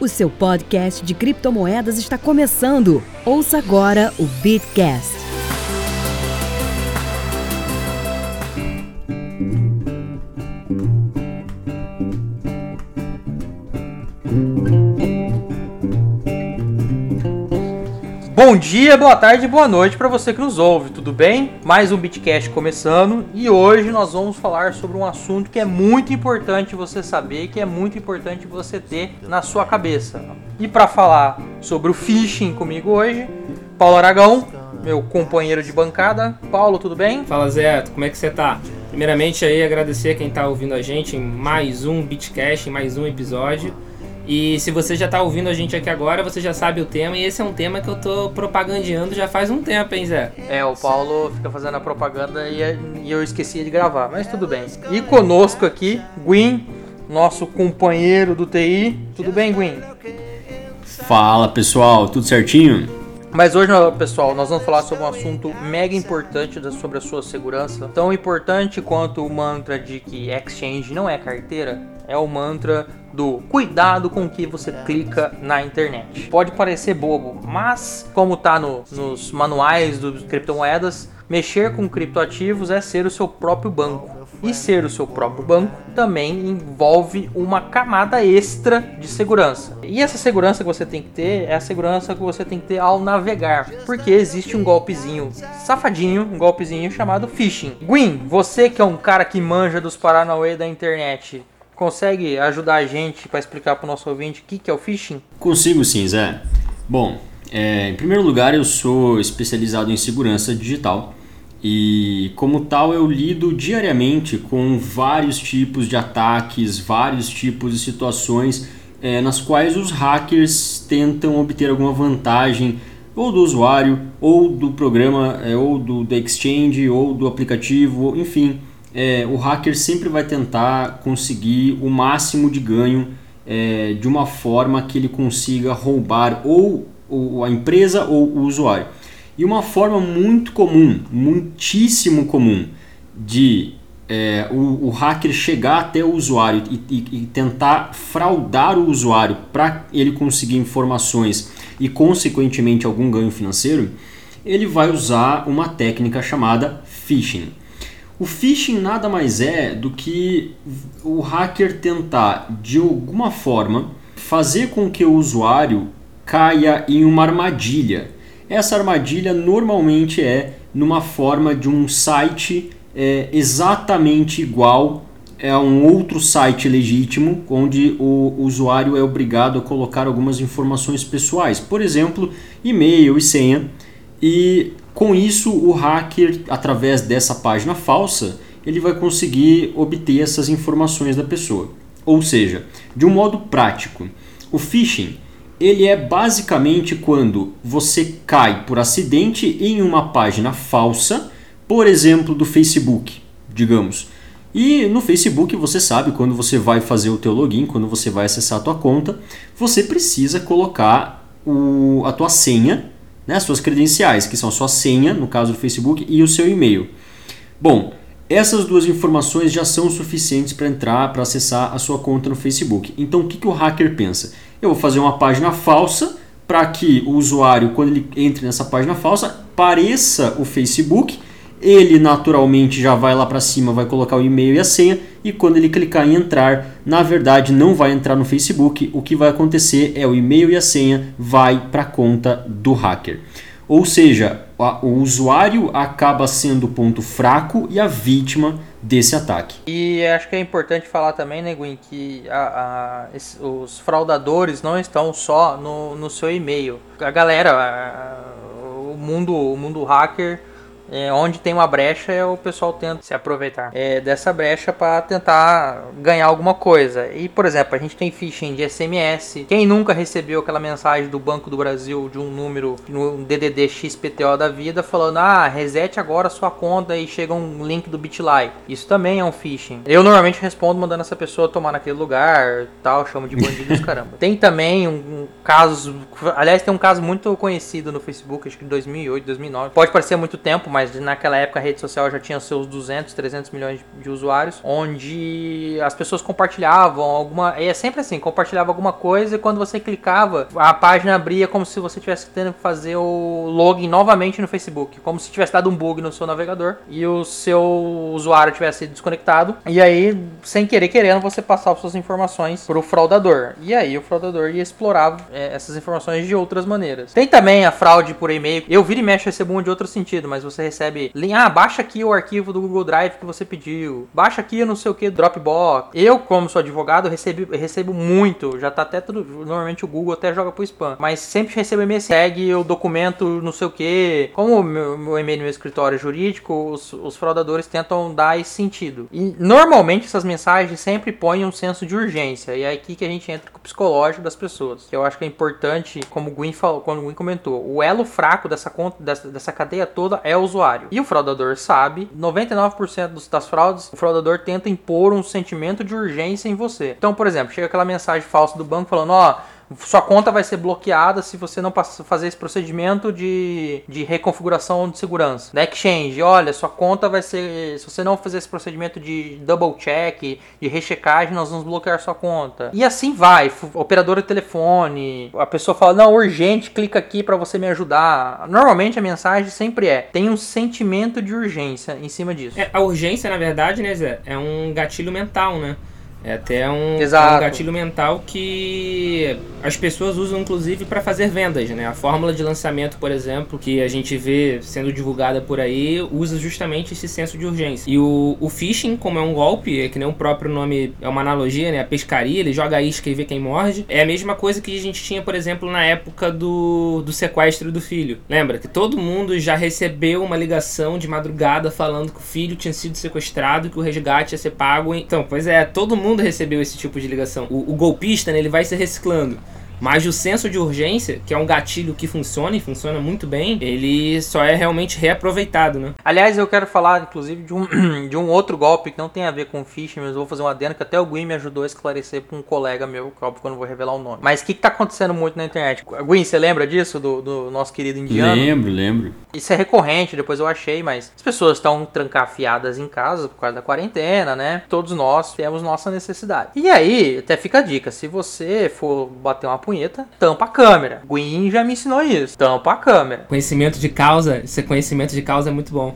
O seu podcast de criptomoedas está começando. Ouça agora o Bitcast. Bom dia, boa tarde, boa noite para você que nos ouve, tudo bem? Mais um Bitcast começando e hoje nós vamos falar sobre um assunto que é muito importante você saber, que é muito importante você ter na sua cabeça. E para falar sobre o phishing comigo hoje, Paulo Aragão, meu companheiro de bancada. Paulo, tudo bem? Fala Zé, como é que você tá? Primeiramente aí agradecer quem tá ouvindo a gente em mais um Bitcast, em mais um episódio. E se você já está ouvindo a gente aqui agora, você já sabe o tema, e esse é um tema que eu tô propagandeando já faz um tempo, hein, Zé? É, o Paulo fica fazendo a propaganda e, e eu esqueci de gravar, mas tudo bem. E conosco aqui, Gwyn, nosso companheiro do TI. Tudo bem, Gwyn? Fala pessoal, tudo certinho? Mas hoje, pessoal, nós vamos falar sobre um assunto mega importante sobre a sua segurança. Tão importante quanto o mantra de que exchange não é carteira, é o mantra do cuidado com o que você clica na internet. Pode parecer bobo, mas como está no, nos manuais dos criptomoedas, mexer com criptoativos é ser o seu próprio banco. E ser o seu próprio banco também envolve uma camada extra de segurança. E essa segurança que você tem que ter é a segurança que você tem que ter ao navegar, porque existe um golpezinho safadinho, um golpezinho chamado phishing. Gwyn, você que é um cara que manja dos Paranauê da internet, consegue ajudar a gente para explicar para o nosso ouvinte o que, que é o phishing? Consigo sim, Zé. Bom, é, em primeiro lugar, eu sou especializado em segurança digital e, como tal, eu lido diariamente com vários tipos de ataques, vários tipos de situações é, nas quais os hackers tentam obter alguma vantagem ou do usuário, ou do programa, é, ou do, do exchange, ou do aplicativo, enfim é, o hacker sempre vai tentar conseguir o máximo de ganho é, de uma forma que ele consiga roubar ou, ou a empresa ou o usuário. E uma forma muito comum, muitíssimo comum, de é, o, o, hacker chegar até o usuário e, e, e tentar fraudar o usuário para ele conseguir informações e, consequentemente, algum ganho financeiro, ele vai usar uma técnica chamada phishing. O phishing nada mais é do que o hacker tentar, de alguma forma, fazer com que o usuário caia em uma armadilha. Essa armadilha normalmente é numa forma de um site é, exatamente igual a um outro site legítimo, onde o usuário é obrigado a colocar algumas informações pessoais, por exemplo, e-mail e senha. E com isso, o hacker, através dessa página falsa, ele vai conseguir obter essas informações da pessoa. Ou seja, de um modo prático, o phishing ele é basicamente quando você cai por acidente em uma página falsa, por exemplo, do Facebook, digamos. E no Facebook você sabe quando você vai fazer o teu login, quando você vai acessar a tua conta, você precisa colocar o, a tua senha né, suas credenciais, que são sua senha, no caso do Facebook, e o seu e-mail. Bom, essas duas informações já são suficientes para entrar, para acessar a sua conta no Facebook. Então, o que, que o hacker pensa? Eu vou fazer uma página falsa para que o usuário, quando ele entre nessa página falsa, pareça o Facebook ele naturalmente já vai lá para cima, vai colocar o e-mail e a senha e quando ele clicar em entrar, na verdade não vai entrar no Facebook, o que vai acontecer é o e-mail e a senha vai para a conta do hacker. Ou seja, o usuário acaba sendo o ponto fraco e a vítima desse ataque. E acho que é importante falar também, né, Gwen, que a, a, os fraudadores não estão só no, no seu e-mail. A galera, o mundo, o mundo hacker é, onde tem uma brecha, é o pessoal tenta se aproveitar é, dessa brecha para tentar ganhar alguma coisa. E, por exemplo, a gente tem phishing de SMS. Quem nunca recebeu aquela mensagem do Banco do Brasil de um número no DDD XPTO da vida falando: ah, resete agora a sua conta e chega um link do BitLife. Isso também é um phishing. Eu normalmente respondo mandando essa pessoa tomar naquele lugar, tal, chamo de bandidos, caramba. Tem também um, um caso, aliás, tem um caso muito conhecido no Facebook, acho que de 2008, 2009. Pode parecer muito tempo, mas mas naquela época a rede social já tinha seus 200, 300 milhões de usuários, onde as pessoas compartilhavam alguma. É sempre assim, compartilhava alguma coisa e quando você clicava, a página abria como se você tivesse tendo que fazer o login novamente no Facebook, como se tivesse dado um bug no seu navegador e o seu usuário tivesse desconectado. E aí, sem querer querendo, você passava suas informações pro fraudador. E aí o fraudador ia explorar é, essas informações de outras maneiras. Tem também a fraude por e-mail. Eu viro e mexo recebo um de outro sentido, mas você recebe, ah, baixa aqui o arquivo do Google Drive que você pediu. Baixa aqui não sei o que Dropbox. Eu, como sou advogado, recebo, recebo muito. Já tá até tudo, normalmente o Google até joga pro spam, mas sempre recebo e-mail segue o documento não sei o que. Como o meu, meu e-mail no meu escritório jurídico, os, os fraudadores tentam dar esse sentido. E normalmente essas mensagens sempre põem um senso de urgência. E é aqui que a gente entra com o psicológico das pessoas. Que eu acho que é importante, como o Gwyn, falou, como o Gwyn comentou, o elo fraco dessa, dessa, dessa cadeia toda é o usuário. E o fraudador sabe, 99% dos, das fraudes, o fraudador tenta impor um sentimento de urgência em você. Então, por exemplo, chega aquela mensagem falsa do banco falando, ó. Oh, sua conta vai ser bloqueada se você não fazer esse procedimento de, de reconfiguração de segurança. Da Exchange, olha, sua conta vai ser. Se você não fazer esse procedimento de double check, de rechecagem, nós vamos bloquear sua conta. E assim vai. Operadora de telefone, a pessoa fala, não, urgente, clica aqui para você me ajudar. Normalmente a mensagem sempre é: tem um sentimento de urgência em cima disso. É, a urgência, na verdade, né, Zé, é um gatilho mental, né? É até um, um, gatilho mental que as pessoas usam inclusive para fazer vendas, né? A fórmula de lançamento, por exemplo, que a gente vê sendo divulgada por aí, usa justamente esse senso de urgência. E o, o phishing, como é um golpe, é que nem o próprio nome é uma analogia, né? A pescaria, ele joga a isca e vê quem morde. É a mesma coisa que a gente tinha, por exemplo, na época do, do sequestro do filho. Lembra que todo mundo já recebeu uma ligação de madrugada falando que o filho tinha sido sequestrado, que o resgate ia ser pago. Então, pois é, todo mundo mundo recebeu esse tipo de ligação. O, o golpista, né, ele vai se reciclando. Mas o senso de urgência, que é um gatilho que funciona e funciona muito bem, ele só é realmente reaproveitado, né? Aliás, eu quero falar, inclusive, de um, de um outro golpe que não tem a ver com phishing, mas eu vou fazer uma adendo que até o Gui me ajudou a esclarecer com um colega meu, que óbvio que eu não vou revelar o nome. Mas o que, que tá acontecendo muito na internet? Gui, você lembra disso, do, do nosso querido indiano? Lembro, lembro. Isso é recorrente, depois eu achei, mas as pessoas estão trancafiadas em casa por causa da quarentena, né? Todos nós temos nossa necessidade. E aí, até fica a dica, se você for bater uma punheta, tampa a câmera. Gwyn já me ensinou isso. Tampa a câmera. Conhecimento de causa, esse conhecimento de causa é muito bom.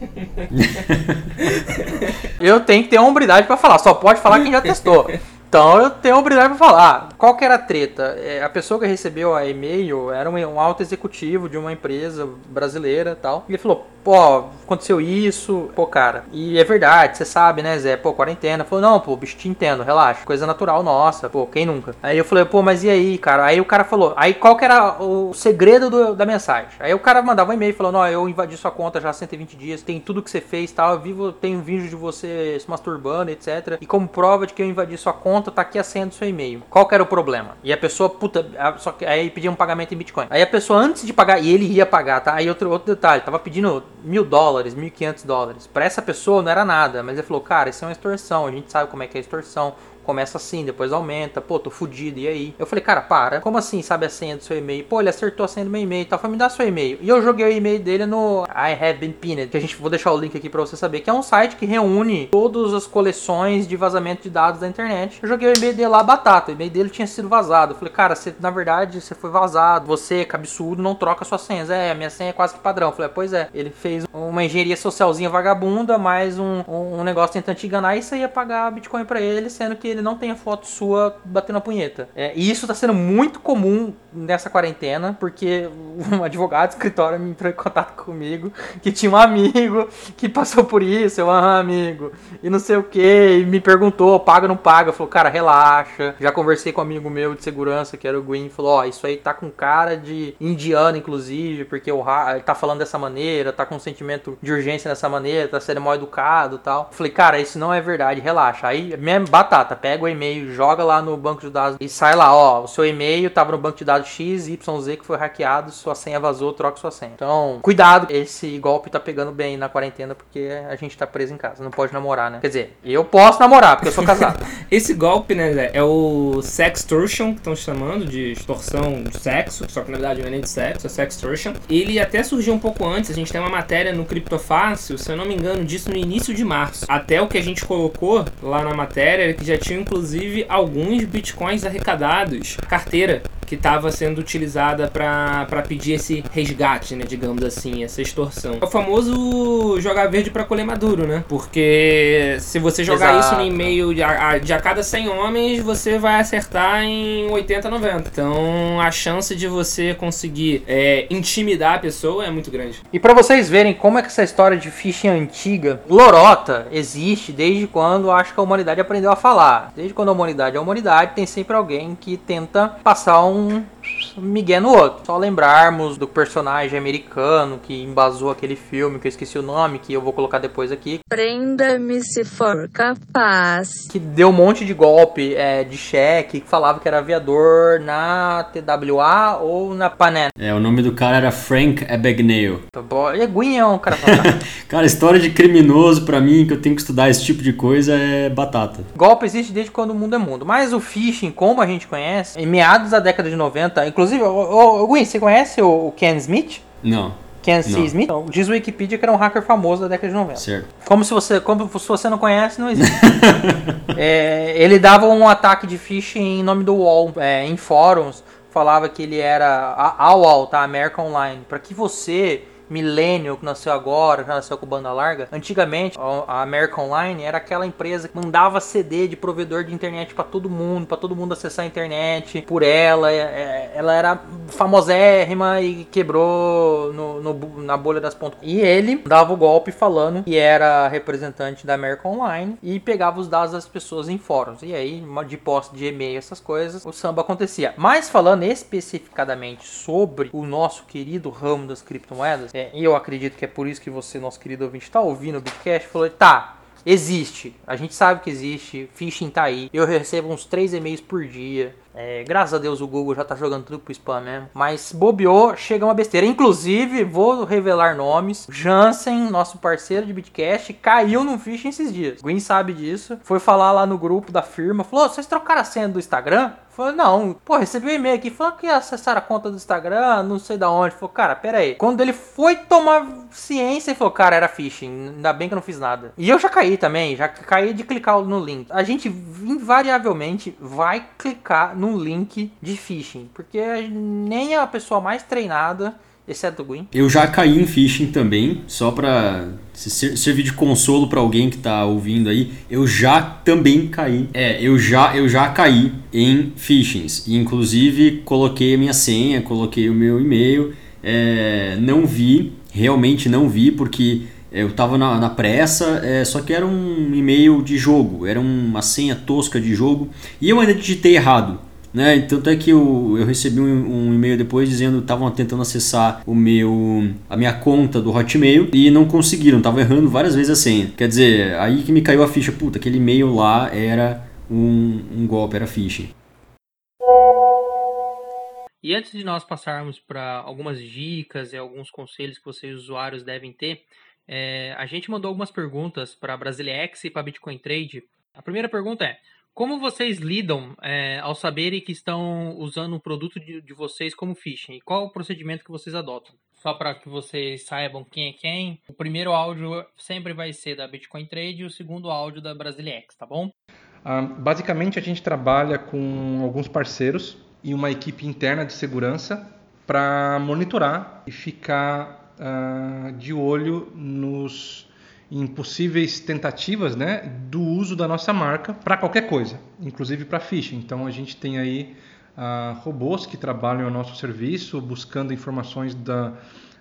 eu tenho que ter hombridade para falar, só pode falar quem já testou. Então eu tenho obrigação pra falar. Qual que era a treta? É, a pessoa que recebeu a e-mail era um, um alto executivo de uma empresa brasileira tal. E ele falou: pô, aconteceu isso, pô, cara. E é verdade, você sabe, né, Zé? Pô, quarentena. Falou: não, pô, bicho, te entendo, relaxa. Coisa natural nossa, pô, quem nunca? Aí eu falei: pô, mas e aí, cara? Aí o cara falou: aí qual que era o segredo do, da mensagem? Aí o cara mandava um e-mail falando: ó, eu invadi sua conta já há 120 dias, tem tudo que você fez tal. Eu vivo, tenho vídeo de você se masturbando, etc. E como prova de que eu invadi sua conta conta, tá aqui a senha do seu e-mail. Qual que era o problema? E a pessoa, puta, só que aí pedia um pagamento em Bitcoin. Aí a pessoa, antes de pagar, e ele ia pagar, tá? Aí outro, outro detalhe, tava pedindo mil dólares, mil e quinhentos dólares. Pra essa pessoa não era nada, mas ele falou, cara, isso é uma extorsão, a gente sabe como é que é extorsão começa assim, depois aumenta, pô, tô fudido, e aí? Eu falei, cara, para, como assim sabe a senha do seu e-mail? Pô, ele acertou a senha do meu e-mail, tá? Foi me dar seu e-mail. E eu joguei o e-mail dele no I Have Been Pinned, que a gente vou deixar o link aqui pra você saber, que é um site que reúne todas as coleções de vazamento de dados da internet. Eu joguei o e-mail dele lá, batata, o e-mail dele tinha sido vazado. Eu falei, cara, você, na verdade, você foi vazado, você, cabeçudo, não troca suas senhas. É, a minha senha é quase que padrão. Eu falei, pois é, ele fez uma engenharia socialzinha vagabunda, mais um, um, negócio tentando te enganar e você ia pagar Bitcoin pra ele, sendo que ele não tem a foto sua batendo a punheta. É, e isso tá sendo muito comum nessa quarentena, porque um advogado do escritório me entrou em contato comigo, que tinha um amigo que passou por isso, eu, ah, amigo, e não sei o que, e me perguntou, paga ou não paga? Falou, cara, relaxa. Já conversei com um amigo meu de segurança, que era o Green, falou, ó, oh, isso aí tá com cara de indiano, inclusive, porque o ele tá falando dessa maneira, tá com um sentimento de urgência dessa maneira, tá sendo mal educado e tal. Falei, cara, isso não é verdade, relaxa. Aí, minha batata, pega o e-mail, joga lá no banco de dados e sai lá, ó, o seu e-mail tava no banco de dados X, Y, Z que foi hackeado, sua senha vazou, troca sua senha. Então, cuidado, esse golpe tá pegando bem na quarentena porque a gente tá preso em casa, não pode namorar, né? Quer dizer, eu posso namorar porque eu sou casado. Esse golpe, né, Zé, é o sextortion, que estão chamando de extorsão de sexo, só que na verdade não é nem de sexo, é sextortion. Ele até surgiu um pouco antes, a gente tem uma matéria no Criptofácil, se eu não me engano, disso no início de março. Até o que a gente colocou lá na matéria, que já tinha inclusive alguns bitcoins arrecadados, carteira que estava sendo utilizada para pedir esse resgate, né, digamos assim, essa extorsão. É o famoso jogar verde para colher maduro, né? Porque se você jogar Exato. isso no e-mail de a, de a cada 100 homens, você vai acertar em 80, 90. Então a chance de você conseguir é, intimidar a pessoa é muito grande. E pra vocês verem como é que essa história de phishing antiga, lorota existe desde quando acho que a humanidade aprendeu a falar. Desde quando a humanidade é a humanidade, tem sempre alguém que tenta passar um không? Migué no outro. Só lembrarmos do personagem americano que embasou aquele filme, que eu esqueci o nome, que eu vou colocar depois aqui, Prenda-me se for capaz. que deu um monte de golpe é, de cheque, que falava que era aviador na TWA ou na Panem. É, o nome do cara era Frank Abagnale. E Gwyn é um cara. Cara, história de criminoso pra mim, que eu tenho que estudar esse tipo de coisa, é batata. Golpe existe desde quando o mundo é mundo. Mas o phishing, como a gente conhece, em meados da década de 90, inclusive, ô, ô, ô, Gwen, você conhece o, Ken Smith? Não, Ken C. Não. Smith? Então, Diz o Wikipedia que era um hacker famoso da década de 90. certo. Como se você, como se você não conhece, não existe. É, ele dava um ataque de phishing em nome do UOL, é, em fóruns, falava que ele era a, a UOL, tá? American Online, para que você millennial que nasceu agora, que nasceu com banda larga, antigamente a American Online era aquela empresa que mandava CD de provedor de internet para todo mundo, para todo mundo acessar a internet por ela. é, é, ela era famosérrima e quebrou no, no na bolha das pontas. E ele dava o golpe falando que era representante da American Online e pegava os dados das pessoas em fóruns. E aí, de posse de e-mail, essas coisas, o samba acontecia. Mas falando especificadamente sobre o nosso querido ramo das criptomoedas, é, e eu acredito que é por isso que você, nosso querido ouvinte, está ouvindo o Bitcast, falou, tá, Existe, a gente sabe que existe, phishing tá aí. Eu recebo uns 3 e-mails por dia. É, graças a Deus o Google já tá jogando tudo pro spam mesmo. Mas bobeou, chega uma besteira. Inclusive, vou revelar nomes. Jansen, nosso parceiro de Bitcast, caiu num phishing esses dias. Gwen sabe disso. Foi falar lá no grupo da firma. Falou: vocês trocaram a senha do Instagram? Falei, não, pô, recebi um e-mail aqui falando que acessar a conta do Instagram, não sei da onde. Falei, cara, pera aí. Quando ele foi tomar ciência, ele falou, cara, era phishing. Ainda bem que eu não fiz nada. E eu já caí também, já caí de clicar no link. A gente invariavelmente vai clicar no link de phishing, porque nem a pessoa mais treinada, exceto o Gwyn, Eu já caí em phishing também, só pra ser- servir de consolo pra alguém que tá ouvindo aí. Eu já também caí. É, eu já, eu já caí em phishings. E, inclusive, coloquei a minha senha, coloquei o meu e-mail. É, não vi, realmente não vi, porque eu tava na, na pressa, é, só que era um e-mail de jogo, era uma senha tosca de jogo. E eu ainda digitei errado. Né? Tanto é que eu, eu recebi um, um e-mail depois dizendo que estavam tentando acessar o meu a minha conta do Hotmail e não conseguiram, estavam errando várias vezes a senha. Quer dizer, aí que me caiu a ficha, puta, aquele e-mail lá era um, um golpe, era phishing. E antes de nós passarmos para algumas dicas e alguns conselhos que vocês usuários devem ter, é, a gente mandou algumas perguntas para Brasilex e para Bitcoin Trade. A primeira pergunta é: como vocês lidam é, ao saberem que estão usando um produto de, de vocês como phishing? E qual o procedimento que vocês adotam? Só para que vocês saibam quem é quem, o primeiro áudio sempre vai ser da Bitcoin Trade e o segundo áudio da Brasilex, tá bom? Ah, basicamente, a gente trabalha com alguns parceiros e uma equipe interna de segurança para monitorar e ficar ah, de olho nos em possíveis tentativas né, do uso da nossa marca para qualquer coisa, inclusive para phishing. Então, a gente tem aí ah, robôs que trabalham ao nosso serviço, buscando informações da,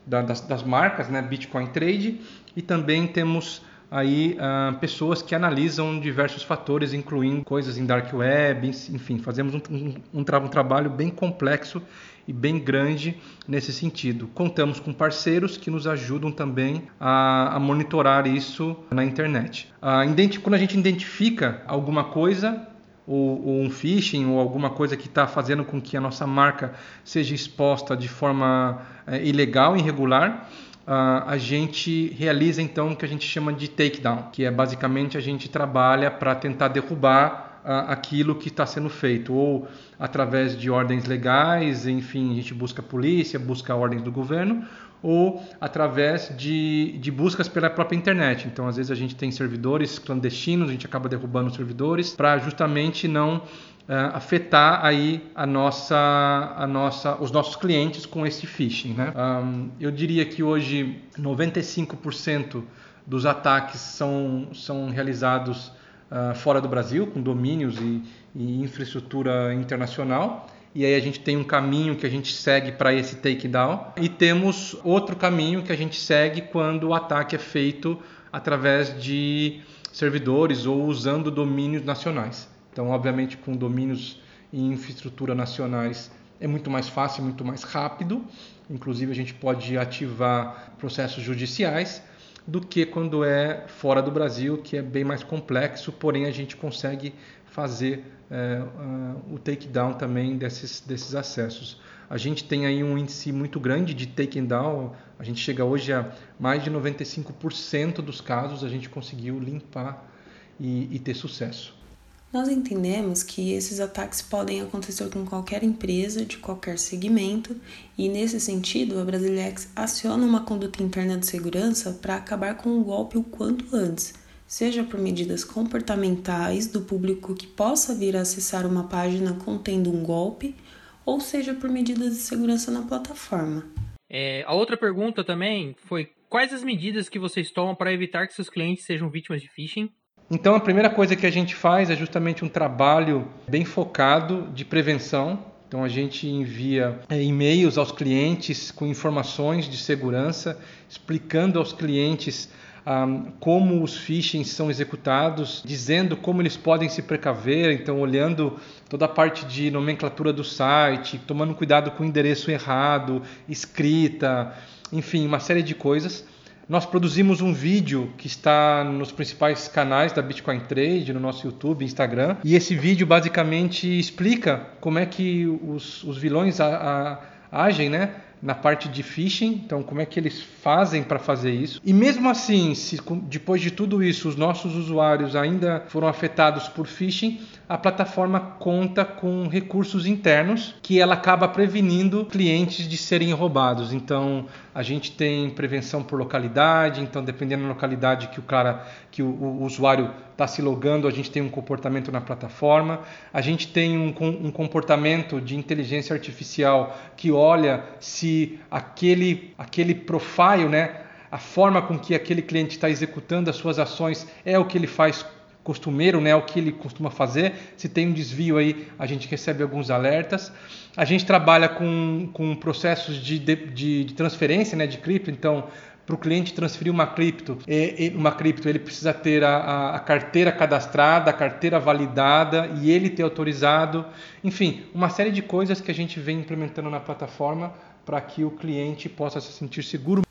da- das, das marcas, né, Bitcoin Trade, e também temos aí ah, pessoas que analisam diversos fatores, incluindo coisas em dark web, enfim, fazemos um, um- um um trabalho bem complexo e bem grande nesse sentido. Contamos com parceiros que nos ajudam também a, a monitorar isso na internet. Identi- quando a gente identifica alguma coisa, ou, ou um phishing ou alguma coisa que está fazendo com que a nossa marca seja exposta de forma é, ilegal, irregular, uh, a gente realiza então o que a gente chama de takedown, que é basicamente a gente trabalha para tentar derrubar aquilo que está sendo feito, ou através de ordens legais, enfim, a gente busca a polícia, busca ordens do governo, ou através de, de buscas pela própria internet. Então, às vezes a gente tem servidores clandestinos, a gente acaba derrubando os servidores para justamente não uh, afetar aí a nossa, a nossa, os nossos clientes com esse phishing. Né? Um, eu diria que hoje 95% dos ataques são, são realizados uh, fora do Brasil, com domínios e, e infraestrutura internacional e aí a gente tem um caminho que a gente segue para esse takedown e temos outro caminho que a gente segue quando o ataque é feito através de servidores ou usando domínios nacionais. Então, obviamente, com domínios e infraestrutura nacionais é muito mais fácil, muito mais rápido. Inclusive, a gente pode ativar processos judiciais do que quando é fora do Brasil, que é bem mais complexo, porém a gente consegue fazer é, uh, o takedown também desses, desses acessos. A gente tem aí um índice muito grande de takedown, a gente chega hoje a mais de 95% dos casos a gente conseguiu limpar e, e ter sucesso. Nós entendemos que esses ataques podem acontecer com qualquer empresa, de qualquer segmento, e nesse sentido, a Brasilex aciona uma conduta interna de segurança para acabar com o golpe o quanto antes, seja por medidas comportamentais do público que possa vir a acessar uma página contendo um golpe, ou seja por medidas de segurança na plataforma. É, a outra pergunta também foi quais as medidas que vocês tomam para evitar que seus clientes sejam vítimas de phishing? Então a primeira coisa que a gente faz é justamente um trabalho bem focado de prevenção. Então a gente envia é, e-mails aos clientes com informações de segurança, explicando aos clientes um, como os phishing são executados, dizendo como eles podem se precaver, então olhando toda a parte de nomenclatura do site, tomando cuidado com o endereço errado, escrita, enfim, uma série de coisas. Nós produzimos um vídeo que está nos principais canais da Bitcoin Trade, no nosso YouTube, Instagram, e esse vídeo basicamente explica como é que os, os vilões a, a, agem, né? na parte de phishing, então como é que eles fazem para fazer isso. E mesmo assim, se depois de tudo isso os nossos usuários ainda foram afetados por phishing, a plataforma conta com recursos internos que ela acaba prevenindo clientes de serem roubados. Então, a gente tem prevenção por localidade, então dependendo da localidade que o cara, que o, o usuário está se logando, a gente tem um comportamento na plataforma. A gente tem um, um comportamento de inteligência artificial que olha se aquele aquele profile, né, a forma com que aquele cliente está executando as suas ações é o que ele faz costumeiro, né, o que ele costuma fazer. Se tem um desvio aí, a gente recebe alguns alertas. A gente trabalha com, com processos de, de, de transferência né, de cripto, então para o cliente transferir uma cripto, uma cripto ele precisa ter a, a, carteira cadastrada, a carteira validada e ele ter autorizado, enfim, uma série de coisas que a gente vem implementando na plataforma para que o cliente possa se sentir seguro.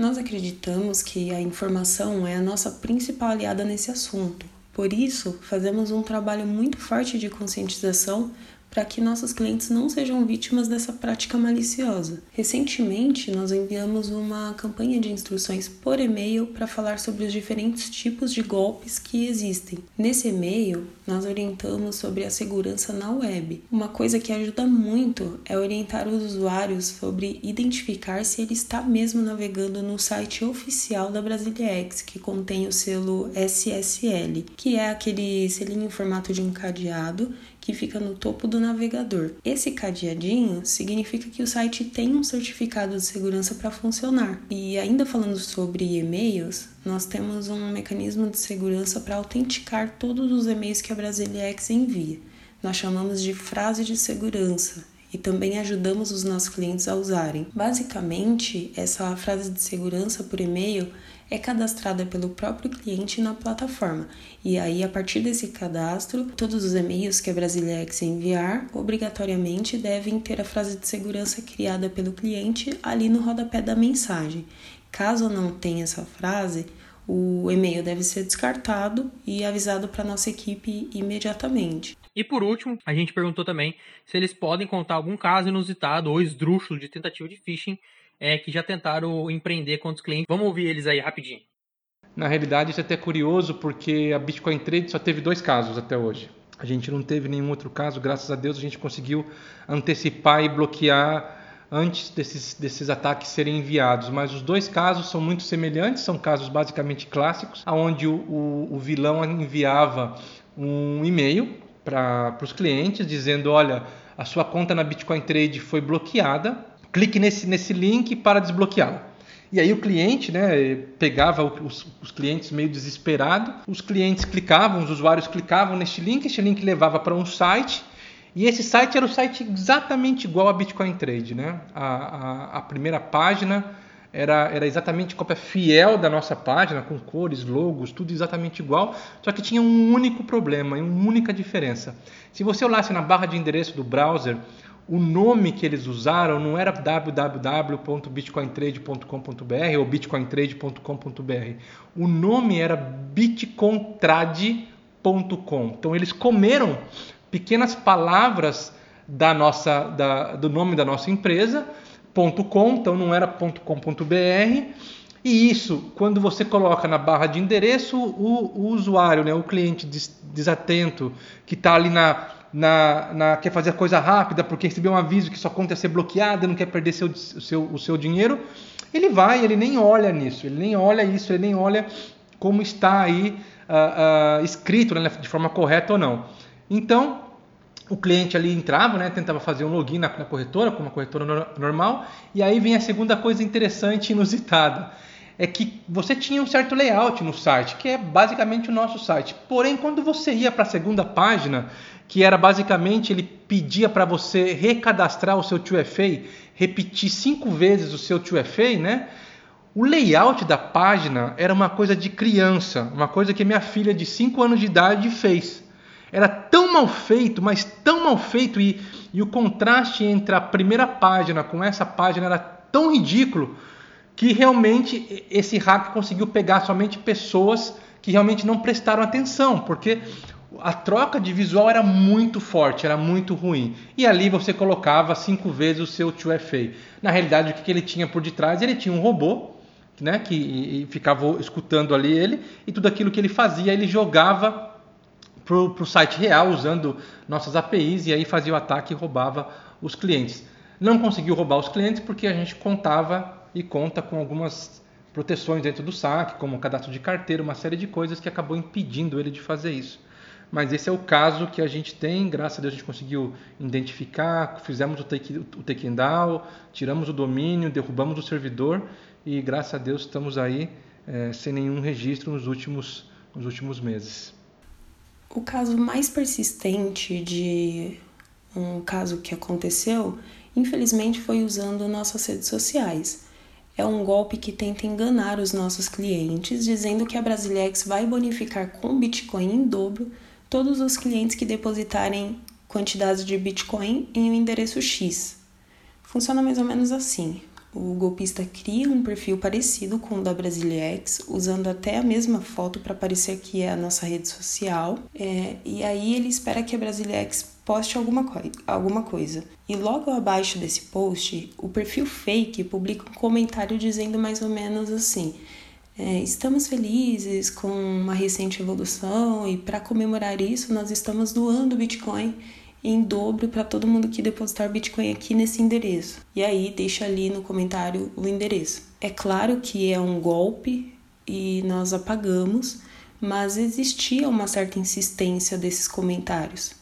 Nós acreditamos que a informação é a nossa principal aliada nesse assunto. Por isso, fazemos um trabalho muito forte de conscientização para que nossos clientes não sejam vítimas dessa prática maliciosa. Recentemente, nós enviamos uma campanha de instruções por e-mail para falar sobre os diferentes tipos de golpes que existem. Nesse e-mail, nós orientamos sobre a segurança na web. Uma coisa que ajuda muito é orientar os usuários sobre identificar se ele está mesmo navegando no site oficial da Brasilex, que contém o selo SSL, que é aquele selinho em formato de um cadeado que fica no topo do navegador. Esse cadeadinho significa que o site tem um certificado de segurança para funcionar. E ainda falando sobre e-mails, nós temos um mecanismo de segurança para autenticar todos os e-mails que a Brasilex envia. Nós chamamos de frase de segurança e também ajudamos os nossos clientes a usarem. Basicamente, essa frase de segurança por e-mail é cadastrada pelo próprio cliente na plataforma. E aí, a partir desse cadastro, todos os e-mails que a Brasilex enviar obrigatoriamente devem ter a frase de segurança criada pelo cliente ali no rodapé da mensagem. Caso não tenha essa frase, o e-mail deve ser descartado e avisado para nossa equipe imediatamente. E por último, a gente perguntou também se eles podem contar algum caso inusitado ou esdrúxulo de tentativa de phishing é, que já tentaram empreender com os clientes. Vamos ouvir eles aí rapidinho. Na realidade, isso é até curioso porque a Bitcoin Trade só teve dois casos até hoje. A gente não teve nenhum outro caso, graças a Deus a gente conseguiu antecipar e bloquear antes desses, desses ataques serem enviados. Mas os dois casos são muito semelhantes, são casos basicamente clássicos, onde o, o, o vilão enviava um e-mail para os clientes dizendo: olha, a sua conta na Bitcoin Trade foi bloqueada, clique nesse, nesse link para desbloqueá-la. E aí o cliente, né, pegava os, os, clientes meio desesperado, os clientes clicavam, os usuários clicavam neste link, este link levava para um site e esse site era o site exatamente igual a Bitcoin Trade, né? A, a, a primeira página era, era exatamente cópia fiel da nossa página, com cores, logos, tudo exatamente igual, só que tinha um único problema e uma única diferença. Se você olhasse na barra de endereço do browser, o nome que eles usaram não era www.bitcointrade.com.br ou bitcointrade.com.br. O nome era bitcontrade.com. Então eles comeram pequenas palavras da nossa, da, do nome da nossa empresa, .com, então não era .com.br. E isso, quando você coloca na barra de endereço, o, o usuário, né, o cliente des, desatento, que está ali na, na, na, quer fazer a coisa rápida porque recebeu um aviso que sua conta ia ser bloqueada, não quer perder seu, o, seu, o seu dinheiro, ele vai, ele nem olha nisso, ele nem olha isso, ele nem olha como está aí uh, uh, escrito né, de forma correta ou não. Então, o cliente ali entrava, né, tentava fazer um login na, na corretora, como uma corretora no, normal, e aí vem a segunda coisa interessante e inusitada. É que você tinha um certo layout no site, que é basicamente o nosso site. Porém, quando você ia para a segunda página, que era basicamente ele pedia para você recadastrar o seu 2FA, repetir cinco vezes o seu 2FA, né? O layout da página era uma coisa de criança, uma coisa que minha filha de 5 anos de idade fez. Era tão mal feito, mas tão mal feito, e, e o contraste entre a primeira página com essa página era tão ridículo que realmente esse hack conseguiu pegar somente pessoas que realmente não prestaram atenção, porque a troca de visual era muito forte, era muito ruim. E ali você colocava cinco vezes o seu 2FA. Na realidade, o que ele tinha por detrás? Ele tinha um robô né, que ficava escutando ali ele, e tudo aquilo que ele fazia, ele jogava para o site real usando nossas APIs e aí fazia o ataque e roubava os clientes. Não conseguiu roubar os clientes porque a gente contava e conta com algumas proteções dentro do saque, como cadastro de carteira, uma série de coisas que acabou impedindo ele de fazer isso. Mas esse é o caso que a gente tem, graças a Deus a gente conseguiu identificar, fizemos o take, o takedown, down, tiramos o domínio, derrubamos o servidor e graças a Deus estamos aí é, sem nenhum registro nos últimos, nos últimos meses. O caso mais persistente de um caso que aconteceu, infelizmente, foi usando nossas redes sociais. É um golpe que tenta enganar os nossos clientes, dizendo que a Brasilex vai bonificar com Bitcoin em dobro todos os clientes que depositarem quantidades de Bitcoin em um endereço X. Funciona mais ou menos assim. O golpista cria um perfil parecido com o da Brasilex, usando até a mesma foto para parecer que é a nossa rede social. É, e aí ele espera que a Brasilex poste alguma, alguma coisa. E logo abaixo desse post, o perfil fake publica um comentário dizendo mais ou menos assim: é, Estamos felizes com uma recente evolução e para comemorar isso nós estamos doando Bitcoin em dobro para todo mundo que depositar Bitcoin aqui nesse endereço. E aí deixa ali no comentário o endereço. É claro que é um golpe e nós apagamos, mas existia uma certa insistência desses comentários.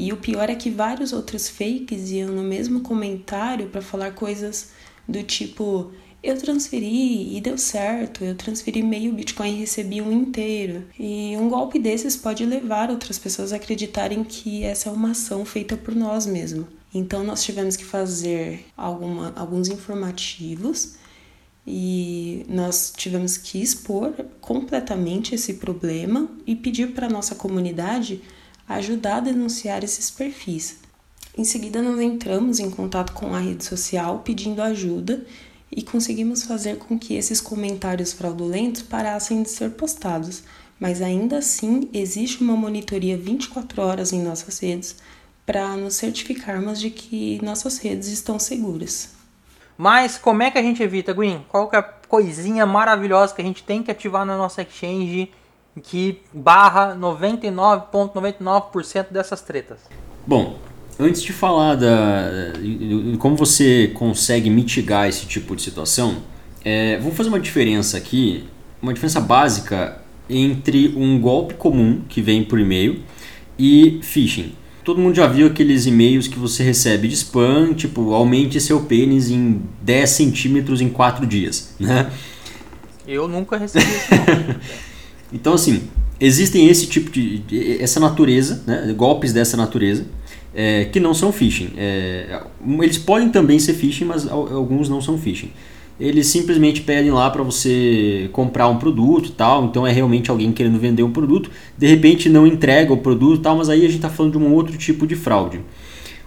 E o pior é que vários outros fakes iam no mesmo comentário para falar coisas do tipo eu transferi e deu certo, eu transferi meio Bitcoin e recebi um inteiro. E um golpe desses pode levar outras pessoas a acreditarem que essa é uma ação feita por nós mesmos. Então nós tivemos que fazer alguma, alguns informativos e nós tivemos que expor completamente esse problema e pedir para a nossa comunidade ajudar a denunciar esses perfis. Em seguida, nós entramos em contato com a rede social pedindo ajuda e conseguimos fazer com que esses comentários fraudulentos parassem de ser postados. Mas ainda assim, existe uma monitoria 24 horas em nossas redes para nos certificarmos de que nossas redes estão seguras. Mas como é que a gente evita, Gwen? Qual é a coisinha maravilhosa que a gente tem que ativar na nossa exchange que barra 99,99% dessas tretas? Bom, antes de falar da de como você consegue mitigar esse tipo de situação, é, vamos fazer uma diferença aqui, uma diferença básica entre um golpe comum que vem por e-mail e phishing. Todo mundo já viu aqueles e-mails que você recebe de spam, tipo, aumente seu pênis em 10 centímetros em 4 dias, né? Eu nunca recebi isso. Então, assim, existem esse tipo de, essa natureza, né? golpes dessa natureza, é, que não são phishing. É, eles podem também ser phishing, mas alguns não são phishing eles simplesmente pedem lá para você comprar um produto tal, então é realmente alguém querendo vender um produto, de repente não entrega o produto tal, mas aí a gente está falando de um outro tipo de fraude.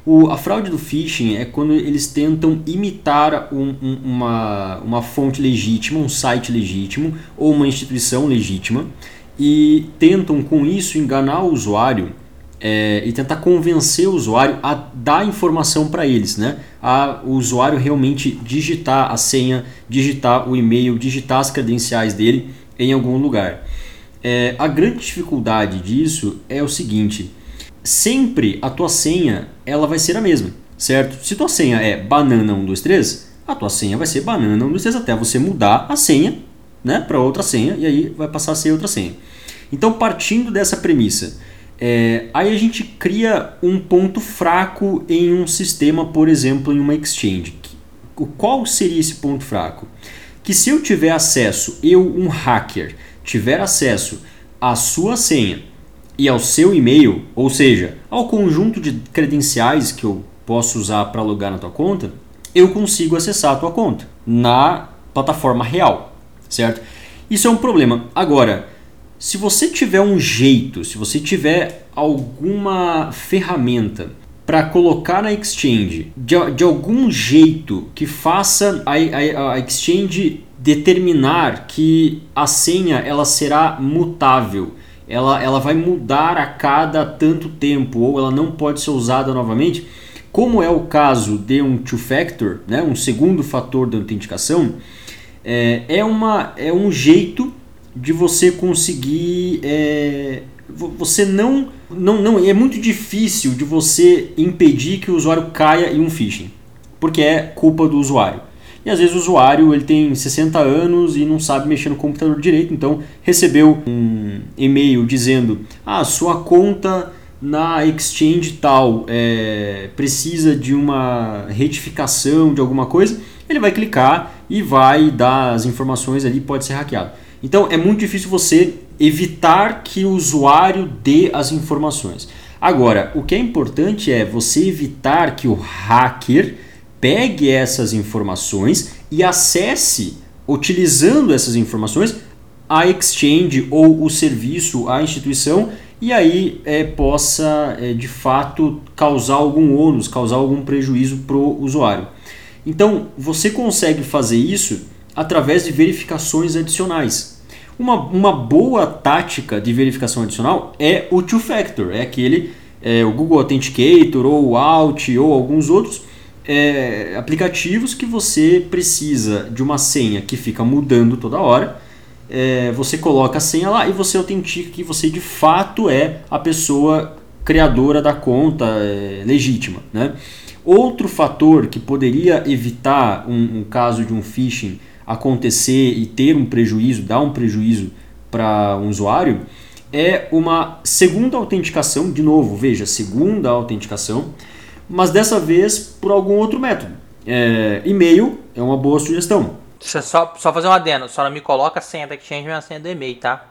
O, a fraude do phishing é quando eles tentam imitar um, um, uma, uma fonte legítima, um site legítimo ou uma instituição legítima e tentam com isso enganar o usuário é, e tentar convencer o usuário a dar informação para eles, né? A o usuário realmente digitar a senha, digitar o e-mail, digitar as credenciais dele em algum lugar. É, a grande dificuldade disso é o seguinte: sempre a tua senha ela vai ser a mesma, certo? Se tua senha é banana 123, a tua senha vai ser banana 123 até você mudar a senha, né, para outra senha e aí vai passar a ser outra senha. Então, partindo dessa premissa, é, aí a gente cria um ponto fraco em um sistema, por exemplo, em uma exchange. Qual seria esse ponto fraco? Que se eu tiver acesso, eu, um hacker, tiver acesso à sua senha e ao seu e-mail, ou seja, ao conjunto de credenciais que eu posso usar para logar na tua conta, eu consigo acessar a tua conta na plataforma real, certo? Isso é um problema. Agora, se você tiver um jeito, se você tiver alguma ferramenta para colocar na exchange de, de algum jeito que faça a, a, a, exchange determinar que a senha ela será mutável, ela, ela vai mudar a cada tanto tempo ou ela não pode ser usada novamente, como é o caso de um two-factor, né, um segundo fator de autenticação, é, é, uma, é um jeito de você conseguir. É, você não, não. Não. É muito difícil de você impedir que o usuário caia em um phishing. Porque é culpa do usuário. E às vezes o usuário ele tem 60 anos e não sabe mexer no computador direito, então recebeu um e-mail dizendo: Ah, sua conta na exchange tal é, precisa de uma retificação de alguma coisa. Ele vai clicar e vai dar as informações ali, pode ser hackeado. Então é muito difícil você evitar que o usuário dê as informações. Agora, o que é importante é você evitar que o hacker pegue essas informações e acesse, utilizando essas informações, a exchange ou o serviço, a instituição, e aí é, possa é, de fato causar algum ônus, causar algum prejuízo para o usuário. Então, você consegue fazer isso através de verificações adicionais. Uma, uma boa tática de verificação adicional é o two-factor, é aquele, é, o Google Authenticator ou o Alt ou alguns outros é, aplicativos que você precisa de uma senha que fica mudando toda hora. É, você coloca a senha lá e você autentica que você de fato é a pessoa criadora da conta é, legítima. Né? Outro fator que poderia evitar um, um caso de um phishing acontecer e ter um prejuízo, dar um prejuízo para um usuário, é uma segunda autenticação, de novo, veja, segunda autenticação, mas dessa vez por algum outro método. É, e-mail é uma boa sugestão. Só, só fazer um adendo, só não me coloca a senha da Exchange e a senha do e-mail, tá?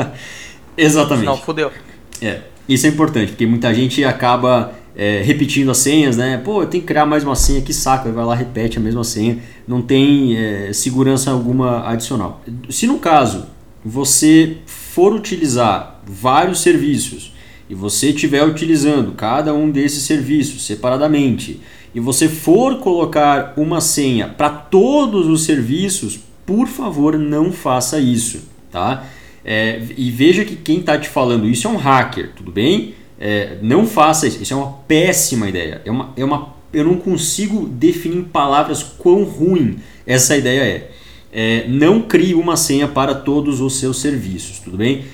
Exatamente. Não, fudeu. É, isso é importante, porque muita gente acaba é, repetindo as senhas, né? Pô, eu tenho que criar mais uma senha, que saco. Vai lá, repete a mesma senha. Não tem é, segurança alguma adicional. Se no caso você for utilizar vários serviços e você estiver utilizando cada um desses serviços separadamente e você for colocar uma senha para todos os serviços, por favor, não faça isso, tá? É, e veja que quem está te falando isso é um hacker, tudo bem? É, não faça isso, isso é uma péssima ideia. É uma, é uma, eu não consigo definir em palavras quão ruim essa ideia é. é não crie uma senha para todos os seus serviços, tudo bem?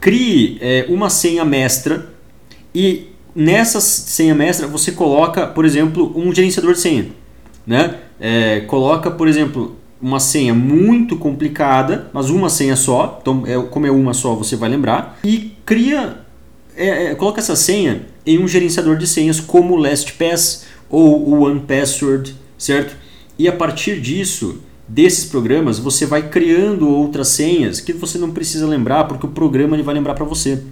Crie é, uma senha mestra e nessa senha mestra você coloca, por exemplo, um gerenciador de senha. Né? É, coloca, por exemplo, uma senha muito complicada, mas uma senha só, então é, como é uma só você vai lembrar, e cria, é, é, coloca essa senha em um gerenciador de senhas como o LastPass ou o OnePassword, certo? E a partir disso, desses programas, você vai criando outras senhas que você não precisa lembrar, porque o programa ele vai lembrar para você.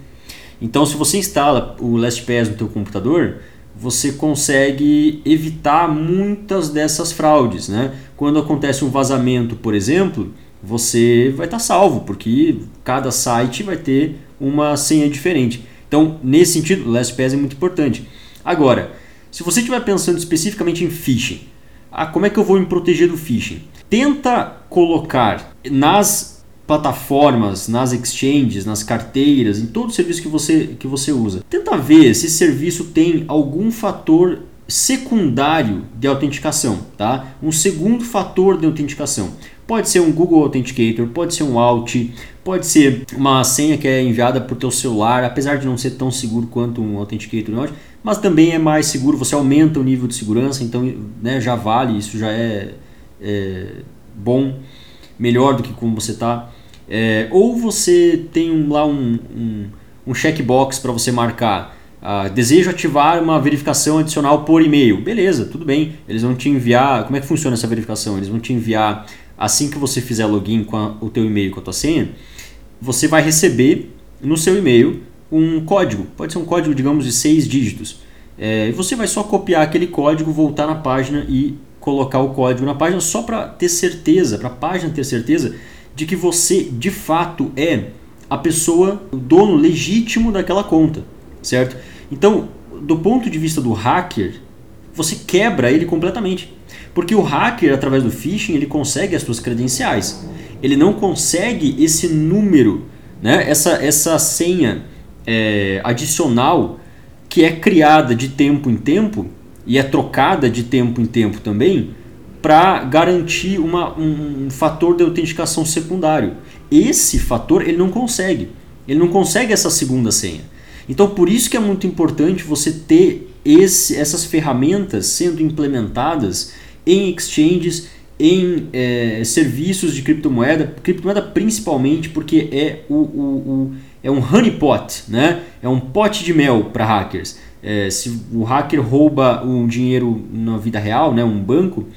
Então, se você instala o LastPass no teu computador, você consegue evitar muitas dessas fraudes. Né? Quando acontece um vazamento, por exemplo, você vai estar tá salvo, porque cada site vai ter uma senha diferente. Então, nesse sentido, o LastPass é muito importante. Agora, se você estiver pensando especificamente em phishing, ah, como é que eu vou me proteger do phishing? Tenta colocar nas plataformas, nas exchanges, nas carteiras, em todo serviço que você, que você usa. Tenta ver se esse serviço tem algum fator secundário de autenticação, tá? Um segundo fator de autenticação. Pode ser um Google Authenticator, pode ser um Alt, pode ser uma senha que é enviada por teu celular, apesar de não ser tão seguro quanto um Authenticator, mas também é mais seguro, você aumenta o nível de segurança, então né, já vale, isso já é, é bom, melhor do que como você está. É, ou você tem um, lá um, um, um checkbox para você marcar. Ah, desejo ativar uma verificação adicional por e-mail. Beleza, tudo bem. Eles vão te enviar. Como é que funciona essa verificação? Eles vão te enviar assim que você fizer login com a, o teu e-mail com a tua senha. Você vai receber no seu e-mail um código. Pode ser um código, digamos, de seis dígitos. É, você vai só copiar aquele código, voltar na página e colocar o código na página só para ter certeza, para a página ter certeza de que você de fato é a pessoa, o dono legítimo daquela conta, certo? Então, do ponto de vista do hacker, você quebra ele completamente. Porque o hacker, através do phishing, ele consegue as suas credenciais. Ele não consegue esse número, né? essa, essa senha é, adicional que é criada de tempo em tempo e é trocada de tempo em tempo também para garantir uma, um, um fator de autenticação secundário. Esse fator ele não consegue. Ele não consegue essa segunda senha. Então por isso que é muito importante você ter esse, essas ferramentas sendo implementadas em exchanges, em é, serviços de criptomoeda, criptomoeda principalmente porque é, o, o, o, é um honeypot, né? é um pote de mel para hackers. É, se o hacker rouba um dinheiro na vida real, né, um banco,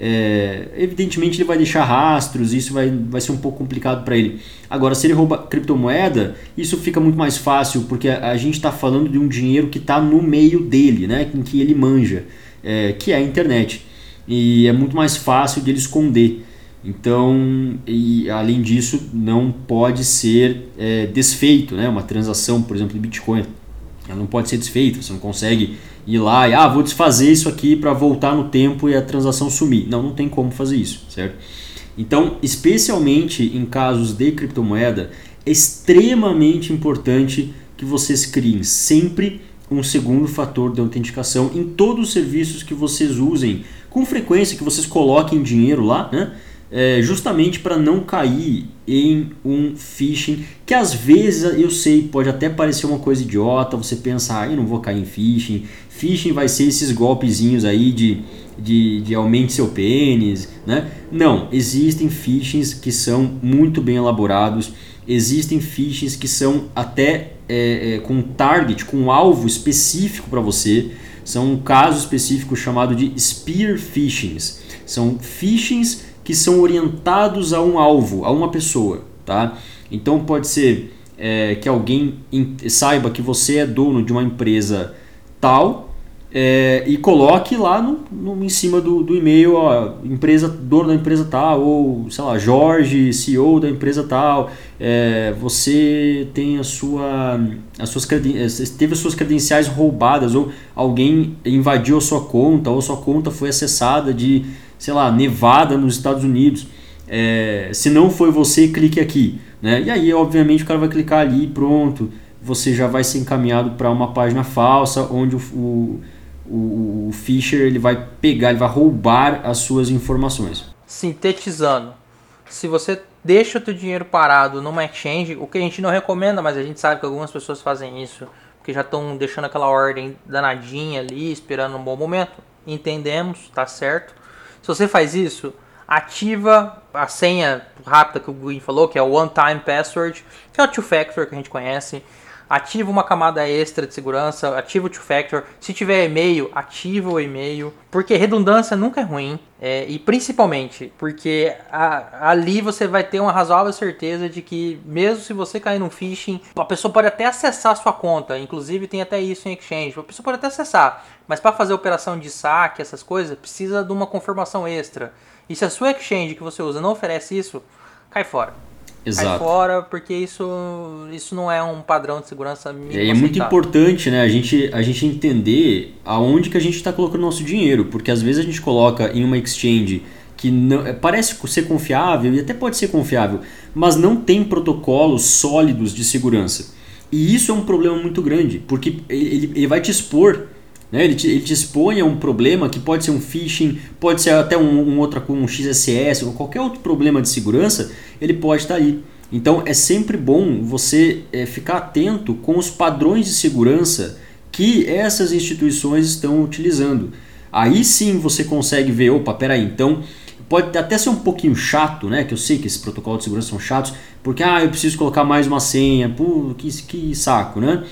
é, evidentemente ele vai deixar rastros, isso vai, vai ser um pouco complicado para ele. Agora, se ele rouba criptomoeda, isso fica muito mais fácil, porque a, a gente está falando de um dinheiro que está no meio dele, né, em que ele manja, é, que é a internet. E é muito mais fácil de ele esconder. Então, e além disso, não pode ser é, desfeito, né? Uma transação, por exemplo, de Bitcoin, ela não pode ser desfeita. Você não consegue ir lá e ah, vou desfazer isso aqui para voltar no tempo e a transação sumir. Não, não tem como fazer isso, certo? Então, especialmente em casos de criptomoeda, é extremamente importante que vocês criem sempre um segundo fator de autenticação em todos os serviços que vocês usem com frequência, que vocês coloquem dinheiro lá, né? É, justamente para não cair em um phishing que às vezes eu sei pode até parecer uma coisa idiota você pensa ah, eu não vou cair em phishing phishing vai ser esses golpezinhos aí de, de, de aumente seu pênis, né? Não, existem phishings que são muito bem elaborados, existem phishings que são até é, é, com target, com um alvo específico para você. São um caso específico chamado de spear phishings. São phishings que são orientados a um alvo, a uma pessoa, tá? Então pode ser é, que alguém saiba que você é dono de uma empresa tal é, e coloque lá no, no em cima do, do e-mail, ó, empresa, dono da empresa tal, ou sei lá, Jorge, CEO da empresa tal, é, você tem a sua, as suas teve as suas credenciais roubadas, ou alguém invadiu a sua conta, ou sua conta foi acessada de, sei lá, Nevada nos Estados Unidos. É, se não foi você, clique aqui. Né? E aí, obviamente, o cara vai clicar ali e pronto. Você já vai ser encaminhado para uma página falsa onde o, o o, o Fischer ele vai pegar, ele vai roubar as suas informações. Sintetizando, se você deixa o teu dinheiro parado numa exchange, o que a gente não recomenda, mas a gente sabe que algumas pessoas fazem isso, porque já estão deixando aquela ordem danadinha ali, esperando um bom momento. Entendemos, tá certo. Se você faz isso, ativa a senha rápida que o Green falou, que é o One Time Password, que é o Two Factor que a gente conhece ativa uma camada extra de segurança, ativa o two-factor. Se tiver e-mail, ativa o e-mail, porque redundância nunca é ruim. É, e principalmente porque a, ali você vai ter uma razoável certeza de que, mesmo se você cair num phishing, a pessoa pode até acessar a sua conta. Inclusive, tem até isso em Exchange. A pessoa pode até acessar, mas para fazer operação de saque, essas coisas, precisa de uma confirmação extra. E se a sua Exchange que você usa não oferece isso, cai fora. Exato. Fora, porque isso, isso não é um padrão de segurança mínimo. É, é muito importante né, a, gente, a gente entender aonde que a gente está colocando nosso dinheiro, porque às vezes a gente coloca em uma exchange que não, é, parece ser confiável e até pode ser confiável, mas não tem protocolos sólidos de segurança. E isso é um problema muito grande, porque ele, ele vai te expor né? Ele, te, ele te expõe a um problema que pode ser um phishing, pode ser até um, um outro com um XSS ou qualquer outro problema de segurança, ele pode estar aí. Então é sempre bom você é, ficar atento com os padrões de segurança que essas instituições estão utilizando. Aí sim você consegue ver, opa, peraí, então pode até ser um pouquinho chato, né? Que eu sei que esses protocolos de segurança são chatos, porque ah, eu preciso colocar mais uma senha, pô, que, que saco, né?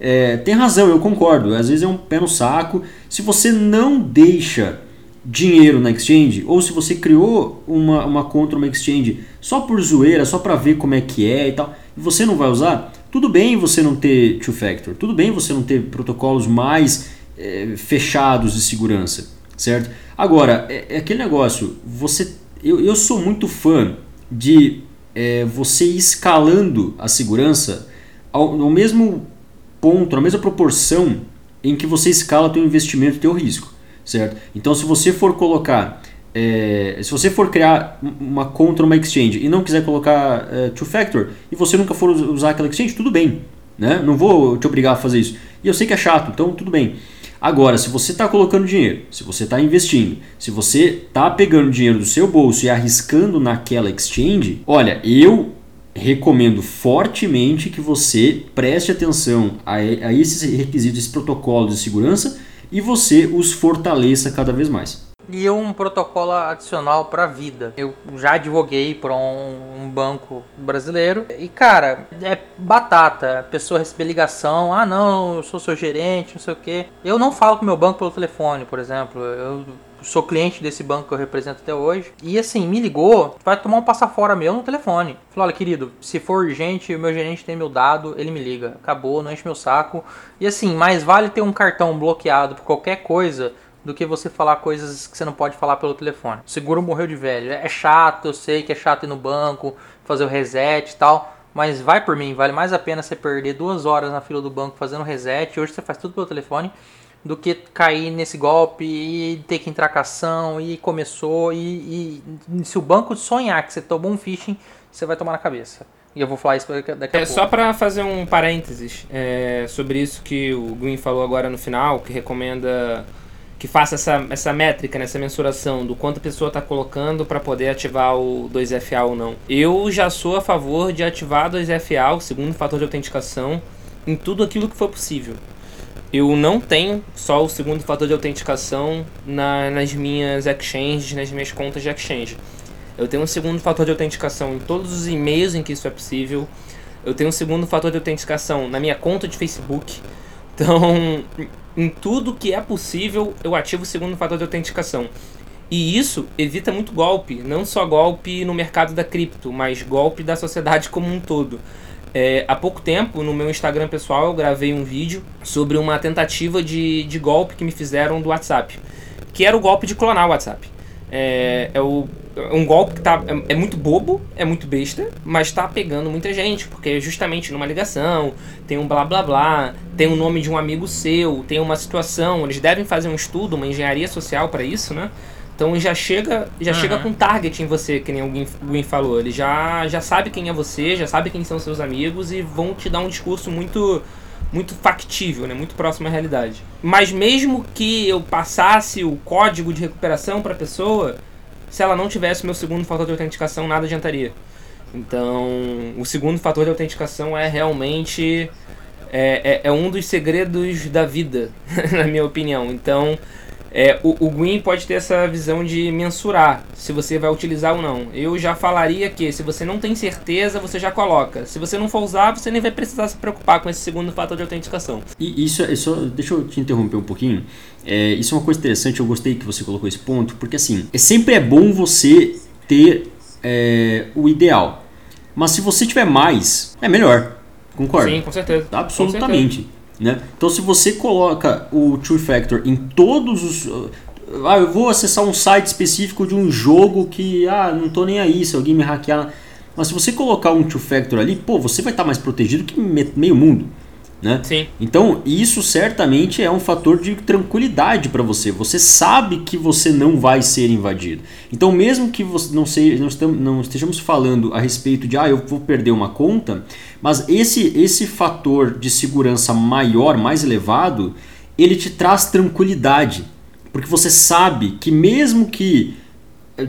É, tem razão, eu concordo. Às vezes é um pé no saco. Se você não deixa dinheiro na exchange, ou se você criou uma, uma conta numa exchange só por zoeira, só para ver como é que é e tal, e você não vai usar, tudo bem você não ter two-factor, tudo bem você não ter protocolos mais é, fechados de segurança, certo? Agora, é, é, aquele negócio, você, eu, eu sou muito fã de é, você escalando a segurança ao, ao mesmo ponto, na mesma proporção em que você escala teu investimento teu risco, certo? Então, se você for colocar, é, se você for criar uma conta numa exchange e não quiser colocar é, two factor e você nunca for usar aquela exchange, tudo bem, né? Não vou te obrigar a fazer isso. E eu sei que é chato, então tudo bem. Agora, se você está colocando dinheiro, se você está investindo, se você está pegando dinheiro do seu bolso e arriscando naquela exchange, olha, eu recomendo fortemente que você preste atenção a, a esses requisitos, esses protocolos de segurança e você os fortaleça cada vez mais. E um protocolo adicional para a vida. Eu já advoguei para um, um, banco brasileiro e, cara, é batata. A pessoa receber ligação: ah, não, eu sou seu gerente, não sei o que. Eu não falo com meu banco pelo telefone, por exemplo. Eu sou cliente desse banco que eu represento até hoje. E assim, me ligou, vai tomar um passa fora meu no telefone. Falou, olha, querido, se for urgente, o meu gerente tem meu dado, ele me liga. Acabou, não enche meu saco. E assim, mais vale ter um cartão bloqueado por qualquer coisa do que você falar coisas que você não pode falar pelo telefone. O seguro morreu de velho. É chato, eu sei que é chato ir no banco, fazer o reset e tal. Mas vai por mim, vale mais a pena você perder duas horas na fila do banco fazendo reset. Hoje você faz tudo pelo telefone do que cair nesse golpe e ter que entrar com ação e começou e, e, se o banco sonhar que você tomou um phishing, você vai tomar na cabeça. E eu vou falar isso daqui a é, pouco. Só para fazer um parênteses é, sobre isso que o Green falou agora no final, que recomenda que faça essa, essa métrica, né, essa mensuração do quanto a pessoa está colocando para poder ativar o 2FA ou não. Eu já sou a favor de ativar 2FA, o segundo fator de autenticação, em tudo aquilo que for possível eu não tenho só o segundo fator de autenticação na, nas minhas exchanges, nas minhas contas de exchange. Eu tenho um segundo fator de autenticação em todos os e-mails em que isso é possível. Eu tenho um segundo fator de autenticação na minha conta de Facebook. Então, em tudo que é possível, eu ativo o segundo fator de autenticação. E isso evita muito golpe, não só golpe no mercado da cripto, mas golpe da sociedade como um todo. É, há pouco tempo, no meu Instagram pessoal, eu gravei um vídeo sobre uma tentativa de, de golpe que me fizeram do WhatsApp. Que era o golpe de clonar o WhatsApp. É, é o, é um golpe que tá, é, é, muito bobo, é muito besta, mas tá pegando muita gente, porque justamente numa ligação, tem um blá blá blá, tem o nome de um amigo seu, tem uma situação, eles devem fazer um estudo, uma engenharia social para isso, né? Então já chega, já uhum. chega com target em você, que nem o falou. Ele já, já sabe quem é você, já sabe quem são seus amigos e vão te dar um discurso muito muito factível, né? muito próximo à realidade. Mas mesmo que eu passasse o código de recuperação para a pessoa, se ela não tivesse meu segundo fator de autenticação, nada adiantaria. Então, o segundo fator de autenticação é realmente é, é, é um dos segredos da vida, na minha opinião. Então, é, o, o Gwyn pode ter essa visão de mensurar se você vai utilizar ou não. Eu já falaria que se você não tem certeza, você já coloca. Se você não for usar, você nem vai precisar se preocupar com esse segundo fator de autenticação. E isso, isso é deixa eu te interromper um pouquinho. É, isso é uma coisa interessante, eu gostei que você colocou esse ponto, porque assim, é sempre é bom você ter é, o ideal. Mas se você tiver mais, é melhor. Concorda? Sim, com certeza. Absolutamente. Com certeza. Né? Então, se você coloca o Two Factor em todos os. Ah, eu vou acessar um site específico de um jogo que. Ah, não tô nem aí se alguém me hackear. Mas se você colocar um Two Factor ali, pô, você vai estar mais protegido que meio mundo. Né? Sim. Então, isso certamente é um fator de tranquilidade para você. Você sabe que você não vai ser invadido. Então, mesmo que você não, seja, não, estejamos falando a respeito de, ah, eu vou perder uma conta, mas esse, esse fator de segurança maior, mais elevado, ele te traz tranquilidade. Porque você sabe que mesmo que,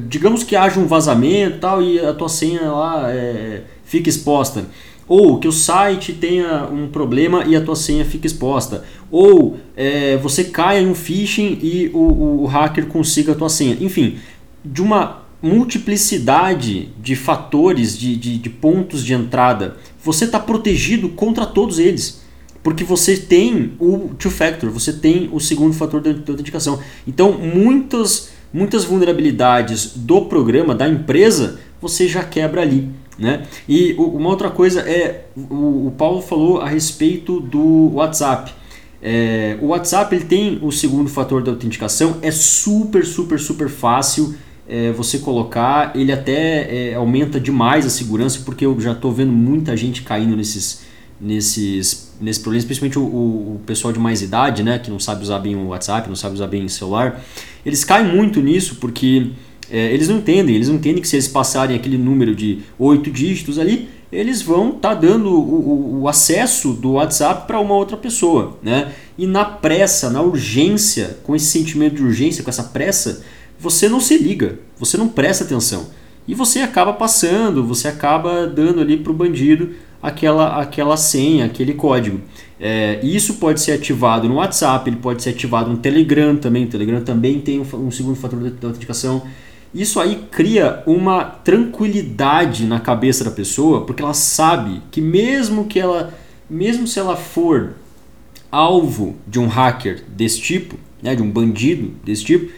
digamos que haja um vazamento tal, e a tua senha lá é, fique exposta ou que o site tenha um problema e a tua senha fique exposta, ou é, você caia em um phishing e o, o, hacker consiga a tua senha. Enfim, de uma multiplicidade de fatores, de, de, de pontos de entrada, você está protegido contra todos eles. Porque você tem o two-factor, você tem o segundo fator de autenticação. Então, muitas, muitas vulnerabilidades do programa, da empresa, você já quebra ali. Né? E uma outra coisa é, o, Paulo falou a respeito do WhatsApp. É, o WhatsApp ele tem o segundo fator de autenticação, é super, super, super fácil é, você colocar, ele até é, aumenta demais a segurança, porque eu já estou vendo muita gente caindo nesses, nesses, nesses problemas, principalmente o, o, pessoal de mais idade, né, que não sabe usar bem o WhatsApp, não sabe usar bem o celular, eles caem muito nisso porque é, eles não entendem, eles não entendem que se eles passarem aquele número de oito dígitos ali, eles vão estar tá dando o, o, acesso do WhatsApp para uma outra pessoa. Né? E na pressa, na urgência, com esse sentimento de urgência, com essa pressa, você não se liga, você não presta atenção. E você acaba passando, você acaba dando ali para o bandido aquela, aquela senha, aquele código. É, isso pode ser ativado no WhatsApp, ele pode ser ativado no Telegram também. O Telegram também tem um, um segundo fator de autenticação. Isso aí cria uma tranquilidade na cabeça da pessoa, porque ela sabe que mesmo que ela, mesmo se ela for alvo de um hacker desse tipo, né, de um bandido desse tipo,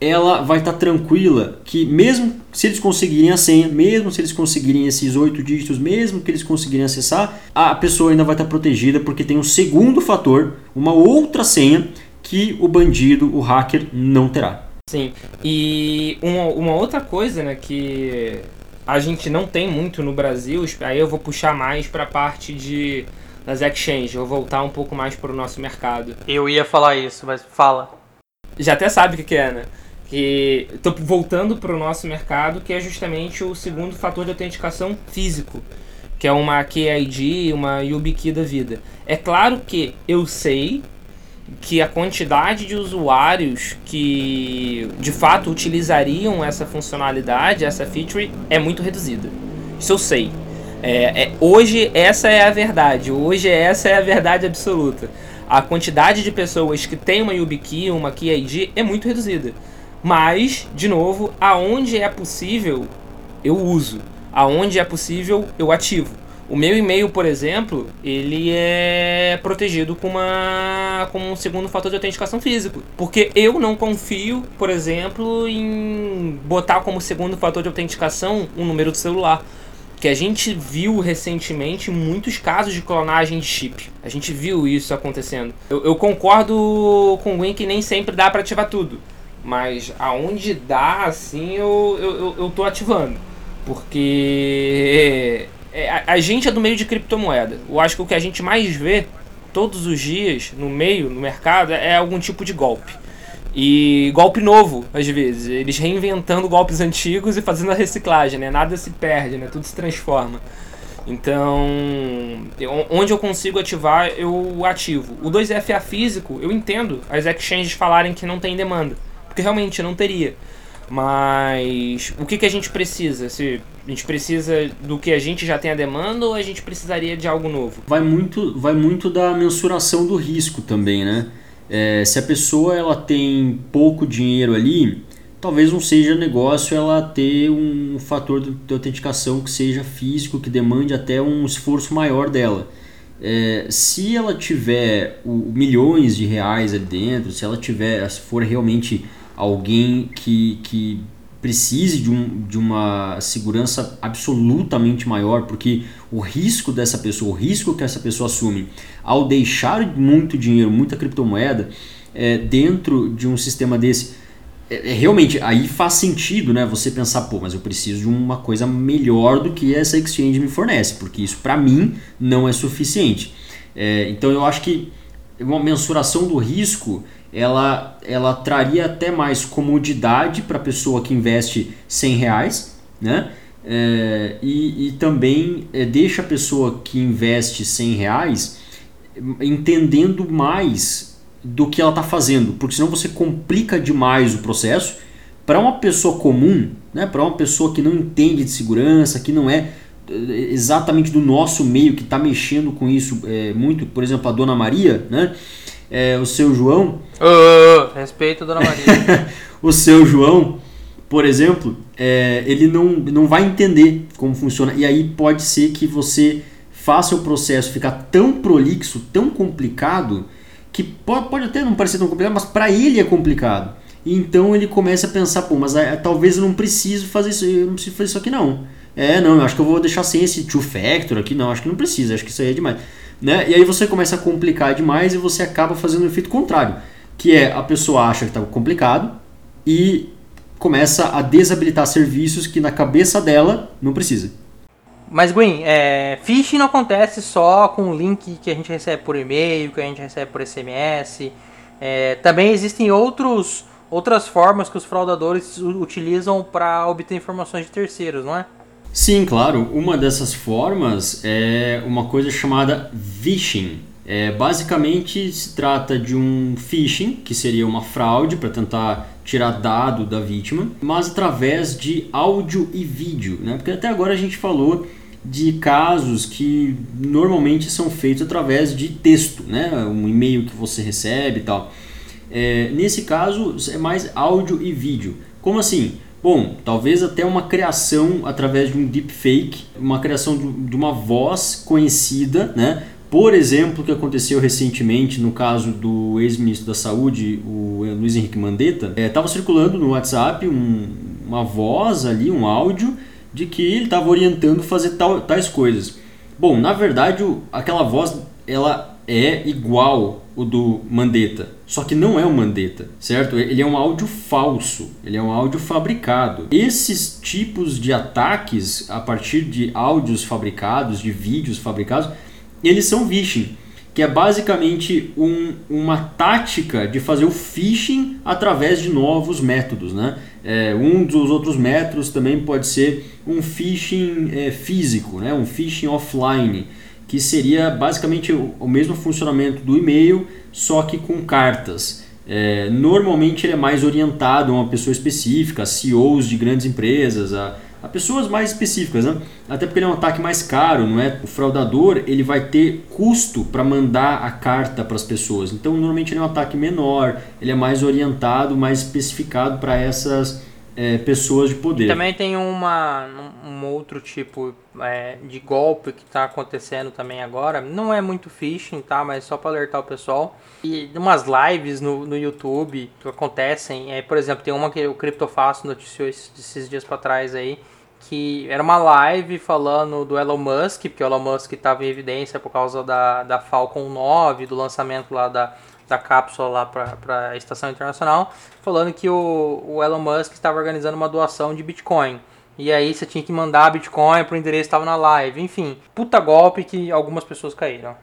ela vai estar tá tranquila que mesmo se eles conseguirem a senha, mesmo se eles conseguirem esses oito dígitos, mesmo que eles conseguirem acessar, a pessoa ainda vai estar tá protegida porque tem um segundo fator, uma outra senha que o bandido, o hacker, não terá. Sim. E uma, uma outra coisa, né, que a gente não tem muito no Brasil, aí eu vou puxar mais para a parte de das exchanges, vou voltar um pouco mais para o nosso mercado. Eu ia falar isso, mas fala. Já até sabe o que, é, né? Que tô voltando para o nosso mercado, que é justamente o segundo fator de autenticação físico, que é uma KID, uma YubiKey da vida. É claro que eu sei que a quantidade de usuários que de fato utilizariam essa funcionalidade, essa feature, é muito reduzida. Isso eu sei. É, é, hoje essa é a verdade. Hoje essa é a verdade absoluta. A quantidade de pessoas que tem uma YubiKey, uma KeyID é muito reduzida. Mas, de novo, aonde é possível, eu uso. Aonde é possível, eu ativo. O meu e-mail, por exemplo, ele é protegido com, uma, com um segundo fator de autenticação físico. Porque eu não confio, por exemplo, em botar como segundo fator de autenticação um número de celular. que a gente viu recentemente muitos casos de clonagem de chip. A gente viu isso acontecendo. Eu, eu concordo com o Gwen que nem sempre dá para ativar tudo. Mas aonde dá, assim, eu, eu, eu tô ativando. Porque é, a, a gente é do meio de criptomoeda. Eu acho que o que a gente mais vê todos os dias no meio, no mercado, é algum tipo de golpe. E golpe novo, às vezes. Eles reinventando golpes antigos e fazendo a reciclagem, né? Nada se perde, né? Tudo se transforma. Então, onde eu consigo ativar, eu ativo. O 2FA físico, eu entendo as exchanges falarem que não tem demanda. Porque realmente não teria. Mas o que, que a gente precisa? Se a gente precisa do que a gente já tem a demanda ou a gente precisaria de algo novo? Vai muito, vai muito da mensuração do risco também, né? É, se a pessoa ela tem pouco dinheiro ali, talvez não seja negócio ela ter um fator de autenticação que seja físico, que demande até um esforço maior dela. É, se ela tiver o, milhões de reais ali dentro, se ela tiver, se for realmente alguém que, que precise de, um, de uma segurança absolutamente maior, porque o risco dessa pessoa, o risco que essa pessoa assume ao deixar muito dinheiro, muita criptomoeda é, dentro de um sistema desse, é, é, realmente aí faz sentido, né? Você pensar, pô, mas eu preciso de uma coisa melhor do que essa exchange me fornece, porque isso para mim não é suficiente. É, então eu acho que uma mensuração do risco ela, ela traria até mais comodidade para a pessoa que investe 100 reais, né? É, e, e também é, deixa a pessoa que investe 100 reais entendendo mais do que ela está fazendo, porque senão você complica demais o processo para uma pessoa comum, né, para uma pessoa que não entende de segurança, que não é, é exatamente do nosso meio, que está mexendo com isso é, muito, por exemplo, a Dona Maria, né, é, o seu João. Oh, respeito a Dona Maria. o seu João, por exemplo, é, ele não, não vai entender como funciona. E aí pode ser que você faça o processo ficar tão prolixo, tão complicado, que pode, pode até não parecer tão complicado, mas para ele é complicado. E então ele começa a pensar, pô, mas é, talvez eu não preciso fazer isso, eu não preciso fazer isso aqui não. É, não, eu acho que eu vou deixar sem esse two factor aqui, não, acho que não precisa, acho que isso aí é demais. Né? E aí você começa a complicar demais e você acaba fazendo o efeito contrário, que é a pessoa acha que está complicado e começa a desabilitar serviços que na cabeça dela não precisa. Mas Gwen, é, phishing não acontece só com o link que a gente recebe por e-mail, que a gente recebe por SMS. É, também existem outros, outras formas que os fraudadores utilizam para obter informações de terceiros, não é? Sim, claro. Uma dessas formas é uma coisa chamada phishing. É, basicamente se trata de um phishing, que seria uma fraude para tentar tirar dado da vítima, mas através de áudio e vídeo, né? Porque até agora a gente falou de casos que normalmente são feitos através de texto, né? Um e-mail que você recebe e tal. É, nesse caso é mais áudio e vídeo. Como assim? Bom, talvez até uma criação através de um deepfake, uma criação de uma voz conhecida, né? Por exemplo, o que aconteceu recentemente no caso do ex-ministro da Saúde, o Luiz Henrique Mandetta, estava é, circulando no WhatsApp um, uma voz ali, um áudio, de que ele estava orientando fazer tal, tais coisas. Bom, na verdade, aquela voz ela é igual o do Mandetta, só que não é o Mandetta, certo? Ele é um áudio falso, ele é um áudio fabricado. Esses tipos de ataques a partir de áudios fabricados, de vídeos fabricados, eles são phishing, que é basicamente um, uma tática de fazer o phishing através de novos métodos, né? É, um dos outros métodos também pode ser um phishing é, físico, né? um phishing offline que seria basicamente o, mesmo funcionamento do e-mail, só que com cartas. É, normalmente ele é mais orientado a uma pessoa específica, a CEOs de grandes empresas, a, a pessoas mais específicas, né? até porque ele é um ataque mais caro, não é? O fraudador ele vai ter custo para mandar a carta para as pessoas, então normalmente ele é um ataque menor, ele é mais orientado, mais especificado para essas é, pessoas de poder. Também tem uma, um outro tipo é, de golpe que está acontecendo também agora. Não é muito phishing, tá? Mas só para alertar o pessoal. E umas lives no, no YouTube que acontecem. É, por exemplo, tem uma que o Criptofácil noticiou esses, esses dias para trás aí. que era uma live falando do Elon Musk, porque o Elon Musk estava em evidência por causa da, da Falcon 9, do lançamento lá da, da cápsula lá para a Estação Internacional, falando que o, o Elon Musk estava organizando uma doação de Bitcoin. E aí você tinha que mandar Bitcoin para o endereço que estava na live. Enfim, puta golpe que algumas pessoas caíram.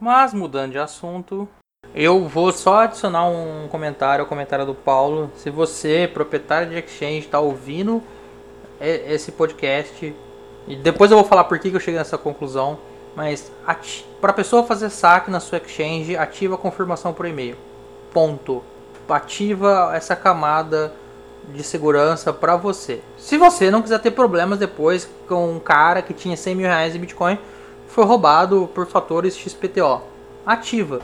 Mas mudando de assunto, eu vou só adicionar um comentário ao comentário do Paulo. Se você, proprietário de exchange, está ouvindo esse podcast, e depois eu vou falar por que eu cheguei nessa conclusão, mas para a pessoa fazer saque na sua exchange, ativa a confirmação por e-mail. Ponto. Ativa essa camada de segurança para você. Se você não quiser ter problemas depois com um cara que tinha 100 mil reais em Bitcoin foi roubado por fatores XPTO, ativa.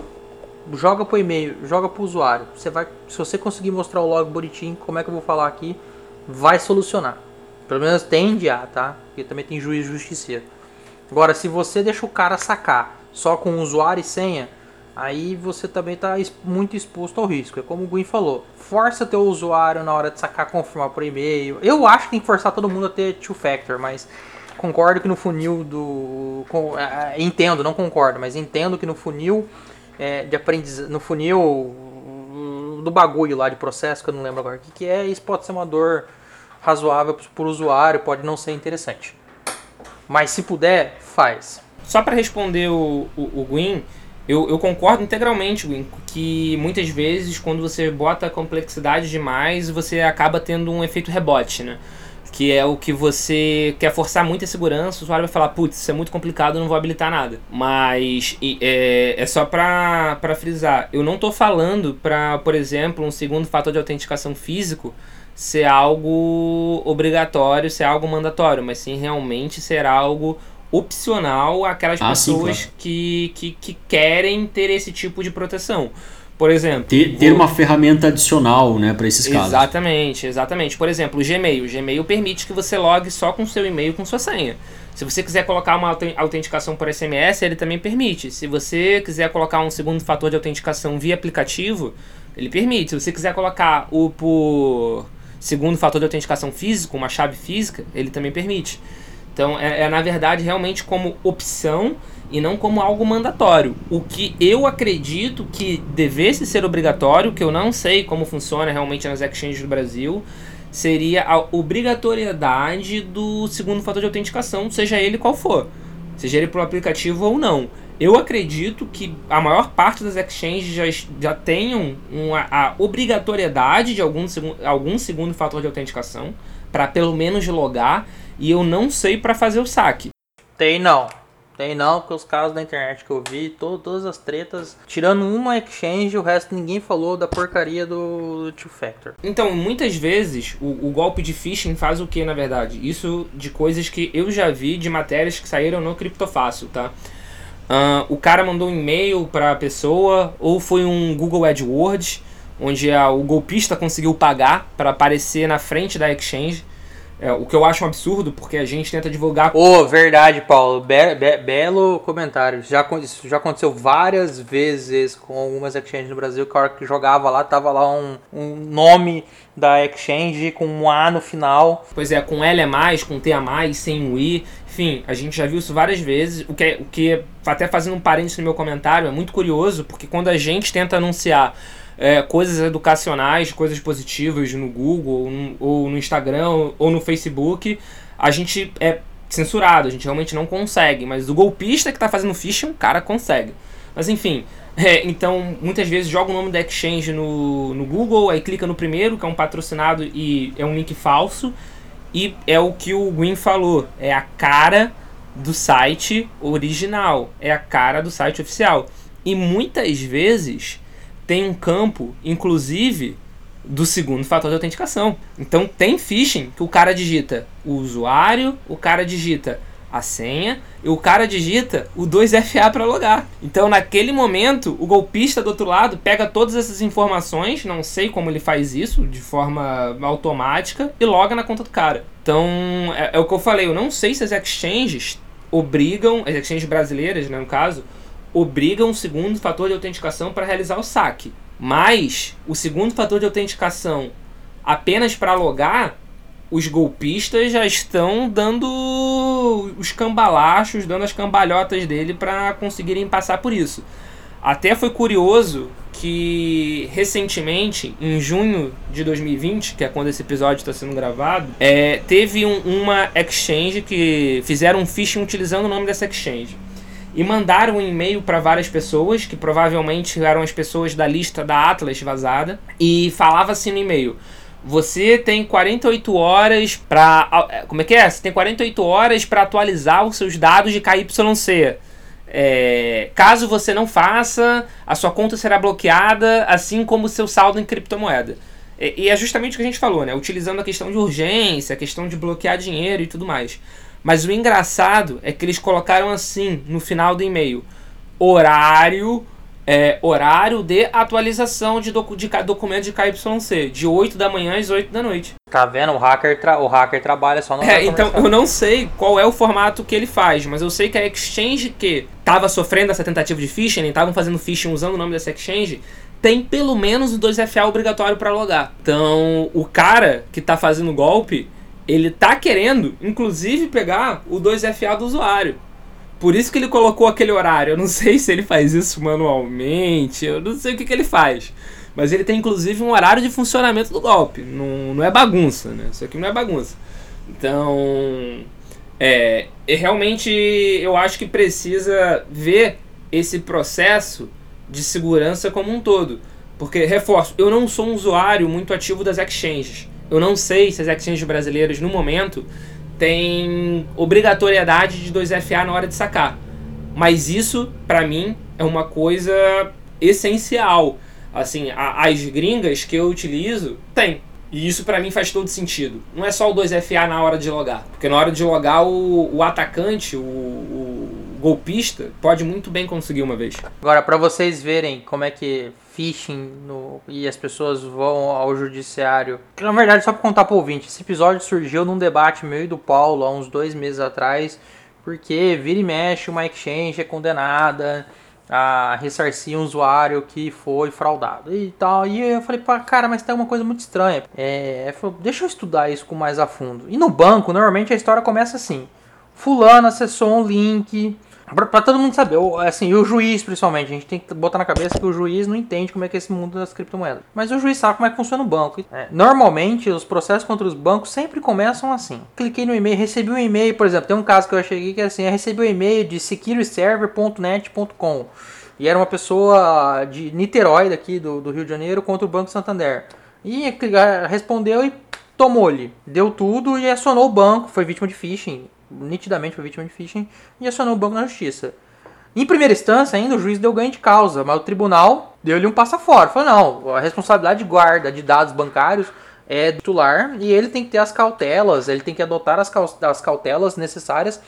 Joga pro e-mail, joga pro usuário. Você vai, se você conseguir mostrar o log bonitinho, como é que eu vou falar aqui, vai solucionar. Pelo menos tende a, tá? Porque também tem juiz justiceiro. Agora, se você deixa o cara sacar só com usuário e senha, aí você também está muito exposto ao risco. É como o Gui falou, força teu usuário na hora de sacar, confirmar por e-mail. Eu acho que tem que forçar todo mundo a ter two-factor, mas concordo que no funil do... É, é entendo, não concordo, mas entendo que no funil é, de aprendizagem, no funil do bagulho lá de processo, que eu não lembro agora o que, que é, isso pode ser uma dor razoável para o usuário, pode não ser interessante. Mas se puder, faz. Só para responder o, o, o Gwyn, eu, eu, concordo integralmente, Gwyn, que muitas vezes quando você bota complexidade demais, você acaba tendo um efeito rebote, né? Que é o que você quer forçar muita segurança, o usuário vai falar, putz, isso é muito complicado, não vou habilitar nada. Mas é, é só pra frisar, eu não tô falando pra, por exemplo, um segundo fator de autenticação físico ser algo obrigatório, ser algo mandatório, mas sim realmente ser algo opcional àquelas ah, pessoas sim, claro. que, que, que querem ter esse tipo de proteção. Por exemplo. Ter, ter uma ferramenta adicional né, para esses casos. Exatamente, exatamente. Por exemplo, o Gmail. O Gmail permite que você logue só com seu e-mail com sua senha. Se você quiser colocar uma autenticação por SMS, ele também permite. Se você quiser colocar um segundo fator de autenticação via aplicativo, ele permite. Se você quiser colocar o por segundo fator de autenticação físico, uma chave física, ele também permite. Então é, é, na verdade realmente como opção e não como algo mandatório. O que eu acredito que devesse ser obrigatório, que eu não sei como funciona realmente nas exchanges do Brasil, seria a obrigatoriedade do segundo fator de autenticação, seja ele qual for, seja ele por aplicativo ou não. Eu acredito que a maior parte das exchanges já, já tenham uma, a obrigatoriedade de algum, algum segundo fator de autenticação para pelo menos logar e eu não sei para fazer o saque. Tem não. Tem não, porque os casos da internet que eu vi, to todas as tretas, tirando uma exchange, o resto ninguém falou da porcaria do Two Factor. Então, muitas vezes, o, o, golpe de phishing faz o que, na verdade? Isso de coisas que eu já vi de matérias que saíram no Criptofácil, tá? Uh, o cara mandou um e-mail para a pessoa, ou foi um Google AdWords, onde a, o golpista conseguiu pagar para aparecer na frente da exchange. É, o que eu acho um absurdo, porque a gente tenta divulgar. Ô, oh, verdade, Paulo. Be be belo comentário. Já, isso já aconteceu várias vezes com algumas exchanges no Brasil que a hora que jogava lá, tava lá um, um nome da exchange com um A no final. Pois é, com L a mais, com T a mais, sem um I. Enfim, a gente já viu isso várias vezes. O que, é, o que até fazendo um parênteses no meu comentário, é muito curioso, porque quando a gente tenta anunciar é, coisas educacionais, coisas positivas no Google, ou no, ou no Instagram, ou no Facebook, a gente é censurado, a gente realmente não consegue. Mas o golpista que está fazendo phishing, o cara consegue. Mas enfim, é, então muitas vezes joga o nome da exchange no, no Google, aí clica no primeiro, que é um patrocinado e é um link falso. E é o que o Gwyn falou, é a cara do site original, é a cara do site oficial. E muitas vezes tem um campo, inclusive, do segundo fator de autenticação. Então tem phishing que o cara digita o usuário, o cara digita a senha e o cara digita o 2FA para logar. Então naquele momento o golpista do outro lado pega todas essas informações, não sei como ele faz isso de forma automática e loga na conta do cara. Então é, é o que eu falei, eu não sei se as exchanges obrigam, as exchanges brasileiras né, no caso, obrigam um segundo fator de autenticação para realizar o saque. Mas o segundo fator de autenticação apenas para logar os golpistas já estão dando os cambalachos, dando as cambalhotas dele para conseguirem passar por isso. Até foi curioso que recentemente, em junho de 2020, que é quando esse episódio está sendo gravado, é, teve um, uma exchange que fizeram um phishing utilizando o nome dessa exchange. E mandaram um e-mail para várias pessoas, que provavelmente eram as pessoas da lista da Atlas vazada, e falava assim no e-mail: você tem 48 horas para. Como é que é? Você tem 48 horas para atualizar os seus dados de KYC. É, caso você não faça, a sua conta será bloqueada, assim como o seu saldo em criptomoeda. E, e é justamente o que a gente falou, né? Utilizando a questão de urgência, a questão de bloquear dinheiro e tudo mais. Mas o engraçado é que eles colocaram assim no final do e-mail: horário é, horário de atualização de, docu de documento de KYC, de 8 da manhã às 8 da noite. Tá vendo? O hacker, o hacker trabalha só no É, então eu não sei qual é o formato que ele faz, mas eu sei que a exchange que estava sofrendo essa tentativa de phishing, estavam fazendo phishing usando o nome dessa exchange, tem pelo menos o 2FA obrigatório para logar. Então, o cara que tá fazendo o golpe, ele tá querendo, inclusive, pegar o 2FA do usuário. Por isso que ele colocou aquele horário. Eu não sei se ele faz isso manualmente, eu não sei o que, que ele faz. Mas ele tem inclusive um horário de funcionamento do golpe. Não, não é bagunça, né? Isso aqui não é bagunça. Então, é, realmente eu acho que precisa ver esse processo de segurança como um todo. Porque, reforço, eu não sou um usuário muito ativo das exchanges. Eu não sei se as exchanges brasileiras, no momento, tem obrigatoriedade de 2FA na hora de sacar. Mas isso, para mim, é uma coisa essencial. Assim, a, as gringas que eu utilizo, tem. E isso para mim faz todo sentido. Não é só o 2FA na hora de logar. Porque na hora de logar, o, o atacante, o, o golpista, pode muito bem conseguir uma vez. Agora, para vocês verem como é que phishing no, e as pessoas vão ao judiciário. Na verdade, só para contar para o ouvinte, esse episódio surgiu num debate meio e do Paulo há uns dois meses atrás, porque vira e mexe uma exchange é condenada a ressarcir um usuário que foi fraudado e tal. E eu falei, cara, mas tem uma coisa muito estranha. É, falei, deixa eu estudar isso com mais a fundo. E no banco, normalmente a história começa assim: Fulano acessou um link Pra, todo mundo saber, assim, o juiz principalmente, a gente tem que botar na cabeça que o juiz não entende como é que é esse mundo das criptomoedas. Mas o juiz sabe como é que funciona o banco. É, normalmente, os processos contra os bancos sempre começam assim. Cliquei no e-mail, recebi um e-mail, por exemplo, tem um caso que eu achei que é assim, eu recebi um e-mail de securityserver.net.com e era uma pessoa de Niterói, daqui do, do Rio de Janeiro, contra o Banco Santander. E respondeu e tomou-lhe, deu tudo e acionou o banco, foi vítima de phishing nitidamente foi vítima de phishing e acionou o banco na justiça. Em primeira instância, ainda o juiz deu ganho de causa, mas o tribunal deu-lhe um passo fora. Falou: não, a responsabilidade de guarda de dados bancários é do titular e ele tem que ter as cautelas, ele tem que adotar as cautelas necessárias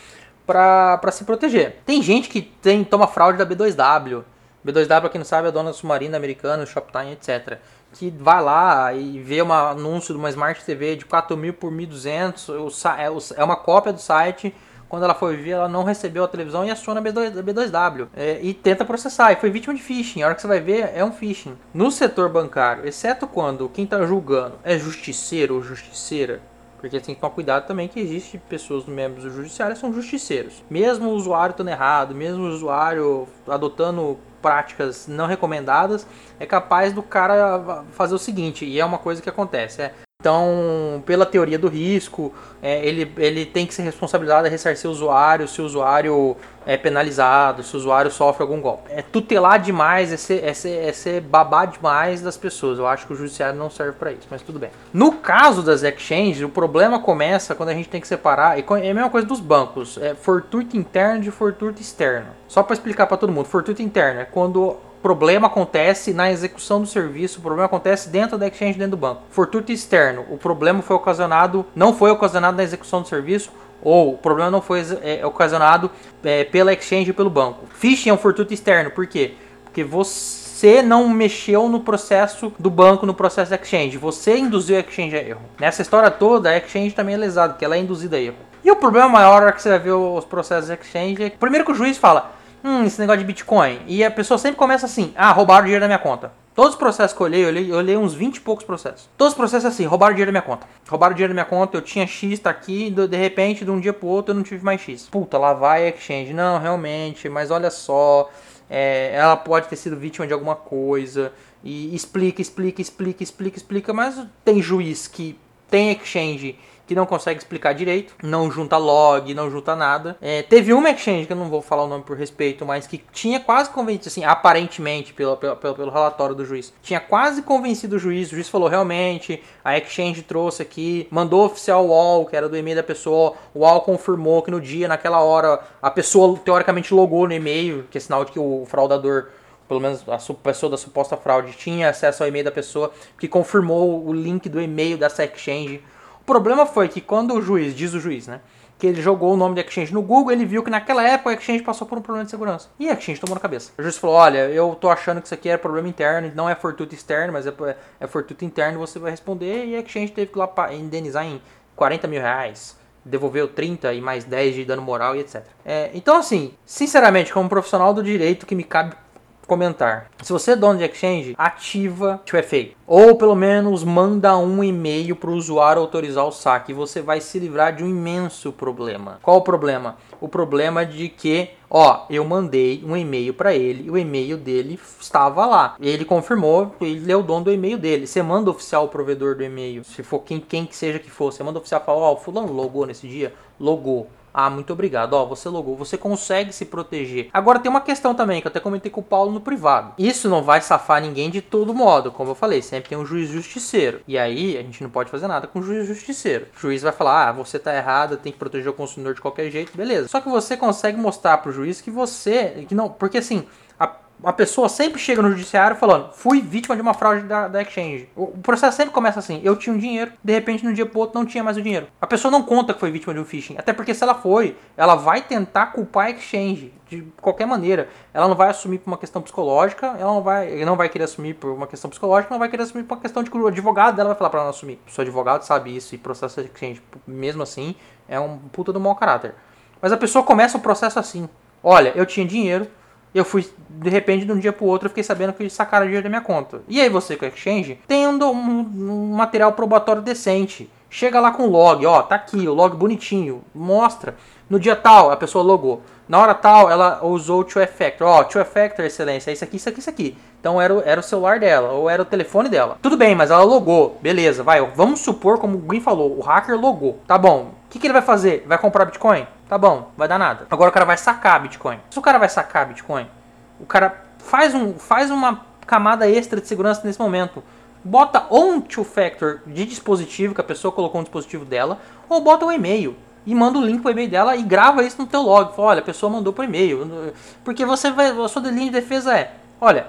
para se proteger. Tem gente que tem, toma fraude da B2W. B2W, pra quem não sabe, é a dona submarina americana, Shoptime, etc que vai lá e vê um anúncio de uma Smart TV de 4 mil por 1.200, é, é uma cópia do site. Quando ela foi ver, ela não recebeu a televisão e aciona a B2, B2W. É, e tenta processar. E foi vítima de phishing. A hora que você vai ver, é um phishing. No setor bancário, exceto quando quem está julgando é justiceiro ou justiceira, porque tem que tomar cuidado também que existe pessoas membros do judiciário que são justiceiros. Mesmo o usuário estando errado, mesmo o usuário adotando práticas não recomendadas, é capaz do cara fazer o seguinte, e é uma coisa que acontece, é então, pela teoria do risco, é, ele, ele tem que ser responsabilizado a ressarcir o usuário se o usuário é penalizado, se o usuário sofre algum golpe. É tutelar demais, é ser, é ser, é ser babar demais das pessoas. Eu acho que o judiciário não serve para isso, mas tudo bem. No caso das exchanges, o problema começa quando a gente tem que separar, e é a mesma coisa dos bancos, é fortuito interno de fortuito externo. Só para explicar para todo mundo, fortuito interno é quando problema acontece na execução do serviço, o problema acontece dentro da exchange, dentro do banco. Fortuito externo, o problema foi ocasionado, não foi ocasionado na execução do serviço, ou o problema não foi é, ocasionado é, pela exchange pelo banco. Phishing é um fortuito externo, por quê? Porque você não mexeu no processo do banco, no processo da exchange, você induziu a exchange a erro. Nessa história toda, a exchange também é lesada, porque ela é induzida a erro. E o problema maior que você vai ver os processos da exchange é, primeiro que o juiz fala, hum, esse negócio de Bitcoin. E a pessoa sempre começa assim, ah, roubaram dinheiro da minha conta. Todos os processos que eu olhei, eu olhei, eu olhei uns 20 e poucos processos. Todos os processos assim, roubaram dinheiro da minha conta. Roubaram dinheiro da minha conta, eu tinha X, tá aqui, de repente, de um dia pro outro, eu não tive mais X. Puta, lá vai a exchange. Não, realmente, mas olha só, é, ela pode ter sido vítima de alguma coisa. E explica, explica, explica, explica, explica, mas tem juiz que tem exchange que não consegue explicar direito, não junta log, não junta nada. É, teve uma exchange, que eu não vou falar o nome por respeito, mas que tinha quase convencido, assim, aparentemente, pelo, pelo, pelo, relatório do juiz, tinha quase convencido o juiz. O juiz falou: realmente, a exchange trouxe aqui, mandou oficial wall, que era do e-mail da pessoa, o wall confirmou que no dia, naquela hora, a pessoa teoricamente logou no e-mail, que é sinal de que o fraudador pelo menos a pessoa da suposta fraude tinha acesso ao e-mail da pessoa, que confirmou o link do e-mail dessa exchange problema foi que quando o juiz, diz o juiz, né? Que ele jogou o nome da Exchange no Google, ele viu que naquela época a Exchange passou por um problema de segurança. E a Exchange tomou na cabeça. O juiz falou: Olha, eu tô achando que isso aqui é problema interno, não é fortuito externo, mas é, é fortuito interno, você vai responder. E a Exchange teve que lá indenizar em 40 mil reais devolveu 30 e mais 10 de dano moral e etc. É, então, assim, sinceramente, como profissional do direito que me cabe comentar. Se você é dono de exchange, ativa 2FA. Ou pelo menos manda um e-mail para o usuário autorizar o saque. Você vai se livrar de um imenso problema. Qual o problema? O problema de que, ó, eu mandei um e-mail para ele o e-mail dele estava lá. Ele confirmou, ele é o dono do e-mail dele. Você manda oficial o provedor do e-mail, se for quem, quem que seja que for, você manda oficial falar, ó, fulano logou nesse dia, logou. Ah, muito obrigado. Ó, você logou, você consegue se proteger. Agora tem uma questão também que eu até comentei com o Paulo no privado. Isso não vai safar ninguém de todo modo, como eu falei, sempre tem um juiz justiceiro. E aí a gente não pode fazer nada com o juiz justiceiro. O juiz vai falar: "Ah, você tá errado, tem que proteger o consumidor de qualquer jeito". Beleza. Só que você consegue mostrar pro juiz que você, que não, porque assim, a pessoa sempre chega no judiciário falando, fui vítima de uma fraude da, da exchange. O, processo sempre começa assim, eu tinha um dinheiro, de repente no dia pro outro não tinha mais o dinheiro. A pessoa não conta que foi vítima de um phishing, até porque se ela foi, ela vai tentar culpar a exchange de qualquer maneira. Ela não vai assumir por uma questão psicológica, ela não vai, não vai querer assumir por uma questão psicológica, não vai querer assumir por uma questão de o advogado dela vai falar para ela não assumir. Seu advogado sabe isso e processo de exchange, mesmo assim, é um puta do mau caráter. Mas a pessoa começa o processo assim. Olha, eu tinha dinheiro, eu fui, de repente, de um dia pro outro, eu fiquei sabendo que sacaram dinheiro da minha conta. E aí você com o Exchange, tem um, um, material probatório decente. Chega lá com o log, ó, tá aqui, o log bonitinho, mostra. No dia tal, a pessoa logou. Na hora tal, ela usou o 2Factor. Ó, 2Factor, excelência, é isso aqui, isso aqui, isso aqui. Então era, era o celular dela, ou era o telefone dela. Tudo bem, mas ela logou. Beleza, vai. Vamos supor, como o Gui falou, o hacker logou. Tá bom. O que, que ele vai fazer? Vai comprar Bitcoin? Tá bom, vai dar nada. Agora o cara vai sacar Bitcoin. Se o cara vai sacar Bitcoin, o cara faz, um, faz uma camada extra de segurança nesse momento. Bota ou um two-factor de dispositivo, que a pessoa colocou um dispositivo dela, ou bota um e-mail e manda o link pro e-mail dela e grava isso no teu log. Fala, olha, a pessoa mandou pro e-mail. Porque você vai, a sua linha de defesa é, olha,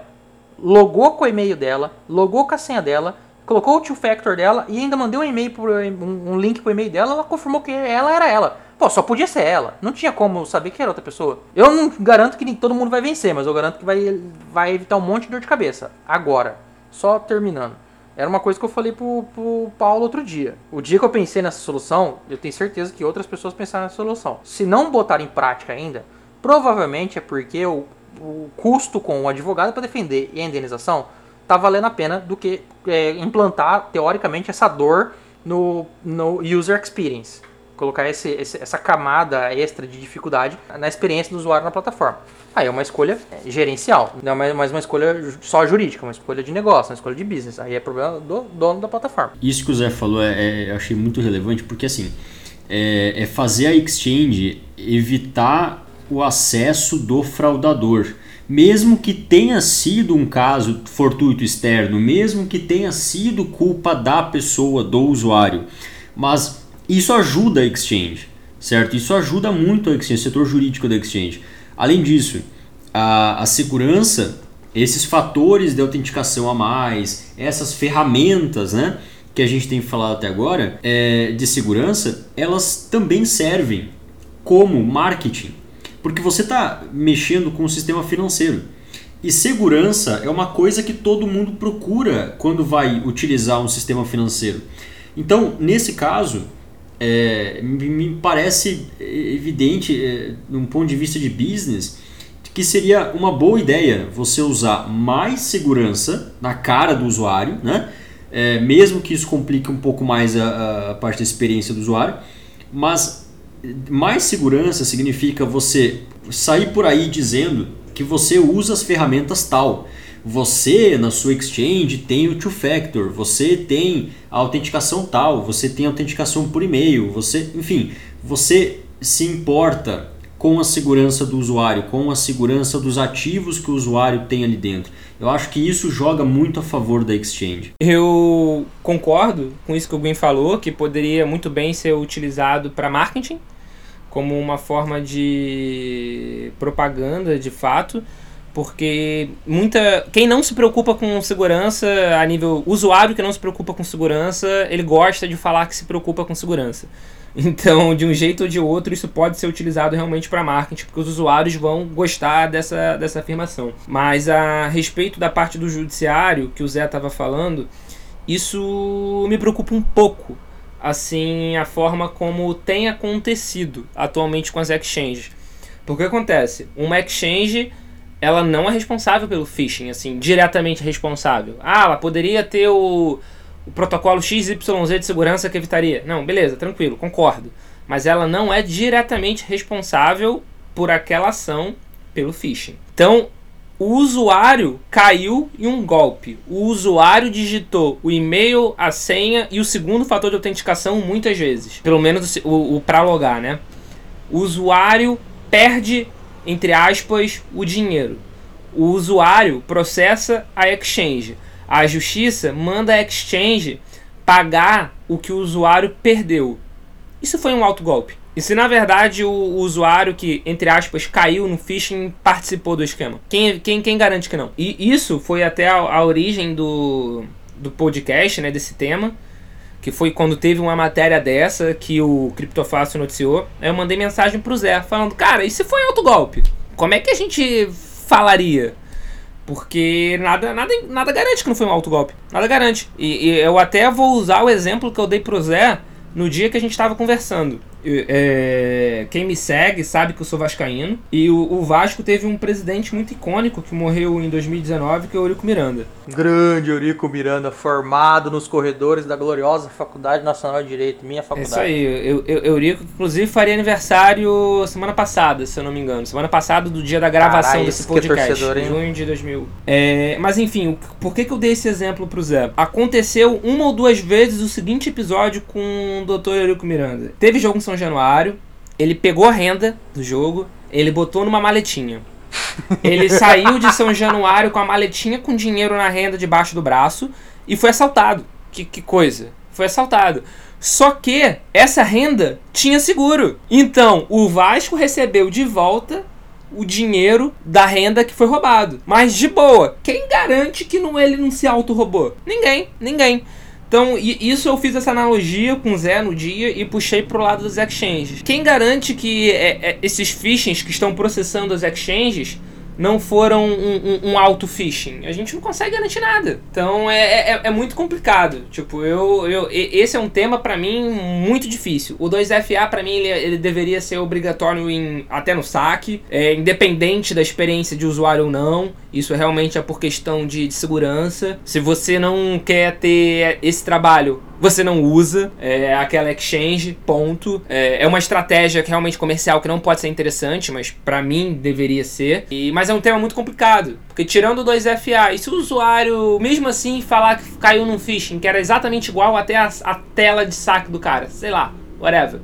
logou com o e-mail dela, logou com a senha dela, colocou o two-factor dela e ainda mandei um e-mail pro, um, um link pro e-mail dela, ela confirmou que ela era ela. Pô, só podia ser ela. Não tinha como saber que era outra pessoa. Eu não garanto que todo mundo vai vencer, mas eu garanto que vai, vai evitar um monte de dor de cabeça. Agora, só terminando. Era uma coisa que eu falei pro, pro Paulo outro dia. O dia que eu pensei nessa solução, eu tenho certeza que outras pessoas pensaram nessa solução. Se não botar em prática ainda, provavelmente é porque o, o custo com o advogado para defender e a indenização tá valendo a pena do que é, implantar, teoricamente, essa dor no, no user experience colocar esse, esse, essa camada extra de dificuldade na experiência do usuário na plataforma. Aí é uma escolha gerencial, não é mais uma escolha só jurídica, uma escolha de negócio, uma escolha de business. Aí é problema do dono da plataforma. Isso que o Zé falou é, é eu achei muito relevante porque assim é, é fazer a exchange evitar o acesso do fraudador mesmo que tenha sido um caso fortuito externo, mesmo que tenha sido culpa da pessoa, do usuário, mas isso ajuda a exchange, certo? Isso ajuda muito a exchange, o setor jurídico da exchange. Além disso, a, a segurança, esses fatores de autenticação a mais, essas ferramentas, né? Que a gente tem falado até agora é, de segurança, elas também servem como marketing, porque você está mexendo com o sistema financeiro. E segurança é uma coisa que todo mundo procura quando vai utilizar um sistema financeiro. Então, nesse caso, é, me parece evidente, é, num ponto de vista de business, que seria uma boa ideia você usar mais segurança na cara do usuário, né? É, mesmo que isso complique um pouco mais a, a parte da experiência do usuário, mas mais segurança significa você sair por aí dizendo que você usa as ferramentas tal. Você na sua exchange tem o two factor, você tem a autenticação tal, você tem a autenticação por e-mail, você, enfim, você se importa com a segurança do usuário, com a segurança dos ativos que o usuário tem ali dentro. Eu acho que isso joga muito a favor da exchange. Eu concordo com isso que o Gwen falou, que poderia muito bem ser utilizado para marketing, como uma forma de propaganda de fato, porque muita quem não se preocupa com segurança a nível usuário que não se preocupa com segurança, ele gosta de falar que se preocupa com segurança. Então, de um jeito ou de outro, isso pode ser utilizado realmente para marketing, porque os usuários vão gostar dessa, dessa afirmação. Mas a respeito da parte do judiciário que o Zé estava falando, isso me preocupa um pouco. Assim, a forma como tem acontecido atualmente com as exchanges. Porque acontece? Uma exchange ela não é responsável pelo phishing, assim, diretamente responsável. Ah, ela poderia ter o o protocolo XYZ de segurança que evitaria. Não, beleza, tranquilo, concordo. Mas ela não é diretamente responsável por aquela ação pelo phishing. Então, o usuário caiu em um golpe. O usuário digitou o e-mail, a senha e o segundo fator de autenticação muitas vezes. Pelo menos o, o para logar, né? O usuário perde, entre aspas, o dinheiro. O usuário processa a exchange a justiça manda a exchange pagar o que o usuário perdeu. Isso foi um alto golpe. E se na verdade o, o, usuário que, entre aspas, caiu no phishing participou do esquema? Quem, quem, quem garante que não? E isso foi até a, a origem do, do podcast, né, desse tema, que foi quando teve uma matéria dessa que o Criptofácil noticiou. Eu mandei mensagem pro Zé falando, cara, e se foi alto golpe? Como é que a gente falaria? Porque nada, nada, nada garante que não foi um alto golpe. Nada garante. E, e eu até vou usar o exemplo que eu dei pro Zé no dia que a gente estava conversando. É, quem me segue sabe que eu sou vascaíno. E o, o, Vasco teve um presidente muito icônico que morreu em 2019, que é o Eurico Miranda. Grande Eurico Miranda, formado nos corredores da gloriosa Faculdade Nacional de Direito, minha faculdade. É isso aí. Eu, eu, Eurico, inclusive, faria aniversário semana passada, se eu não me engano. Semana passada, do dia da gravação Carai, desse podcast. É junho de 2000. É, mas enfim, por que, que eu dei esse exemplo pro Zé? Aconteceu uma ou duas vezes o seguinte episódio com o Dr. Eurico Miranda. Teve jogo em são Januário, ele pegou a renda do jogo, ele botou numa maletinha. Ele saiu de São Januário com a maletinha com dinheiro na renda debaixo do braço e foi assaltado. Que, que coisa. Foi assaltado. Só que essa renda tinha seguro. Então, o Vasco recebeu de volta o dinheiro da renda que foi roubado. Mas de boa, quem garante que não ele não se auto-roubou? Ninguém, ninguém. Então, isso eu fiz essa analogia com o Zé no dia e puxei pro lado dos exchanges. Quem garante que é, é, esses phishings que estão processando as exchanges não foram um, um, um auto-phishing. A gente não consegue garantir nada. Então é, é, é muito complicado. Tipo, eu, eu, esse é um tema para mim muito difícil. O 2FA para mim ele, ele, deveria ser obrigatório em, até no saque, é, independente da experiência de usuário ou não. Isso realmente é por questão de, de segurança. Se você não quer ter esse trabalho você não usa é, aquela exchange, ponto. É, é, uma estratégia que realmente comercial que não pode ser interessante, mas para mim deveria ser. E, mas é um tema muito complicado, porque tirando o 2FA, e se o usuário, mesmo assim, falar que caiu num phishing, que era exatamente igual até a, a tela de saque do cara, sei lá, whatever.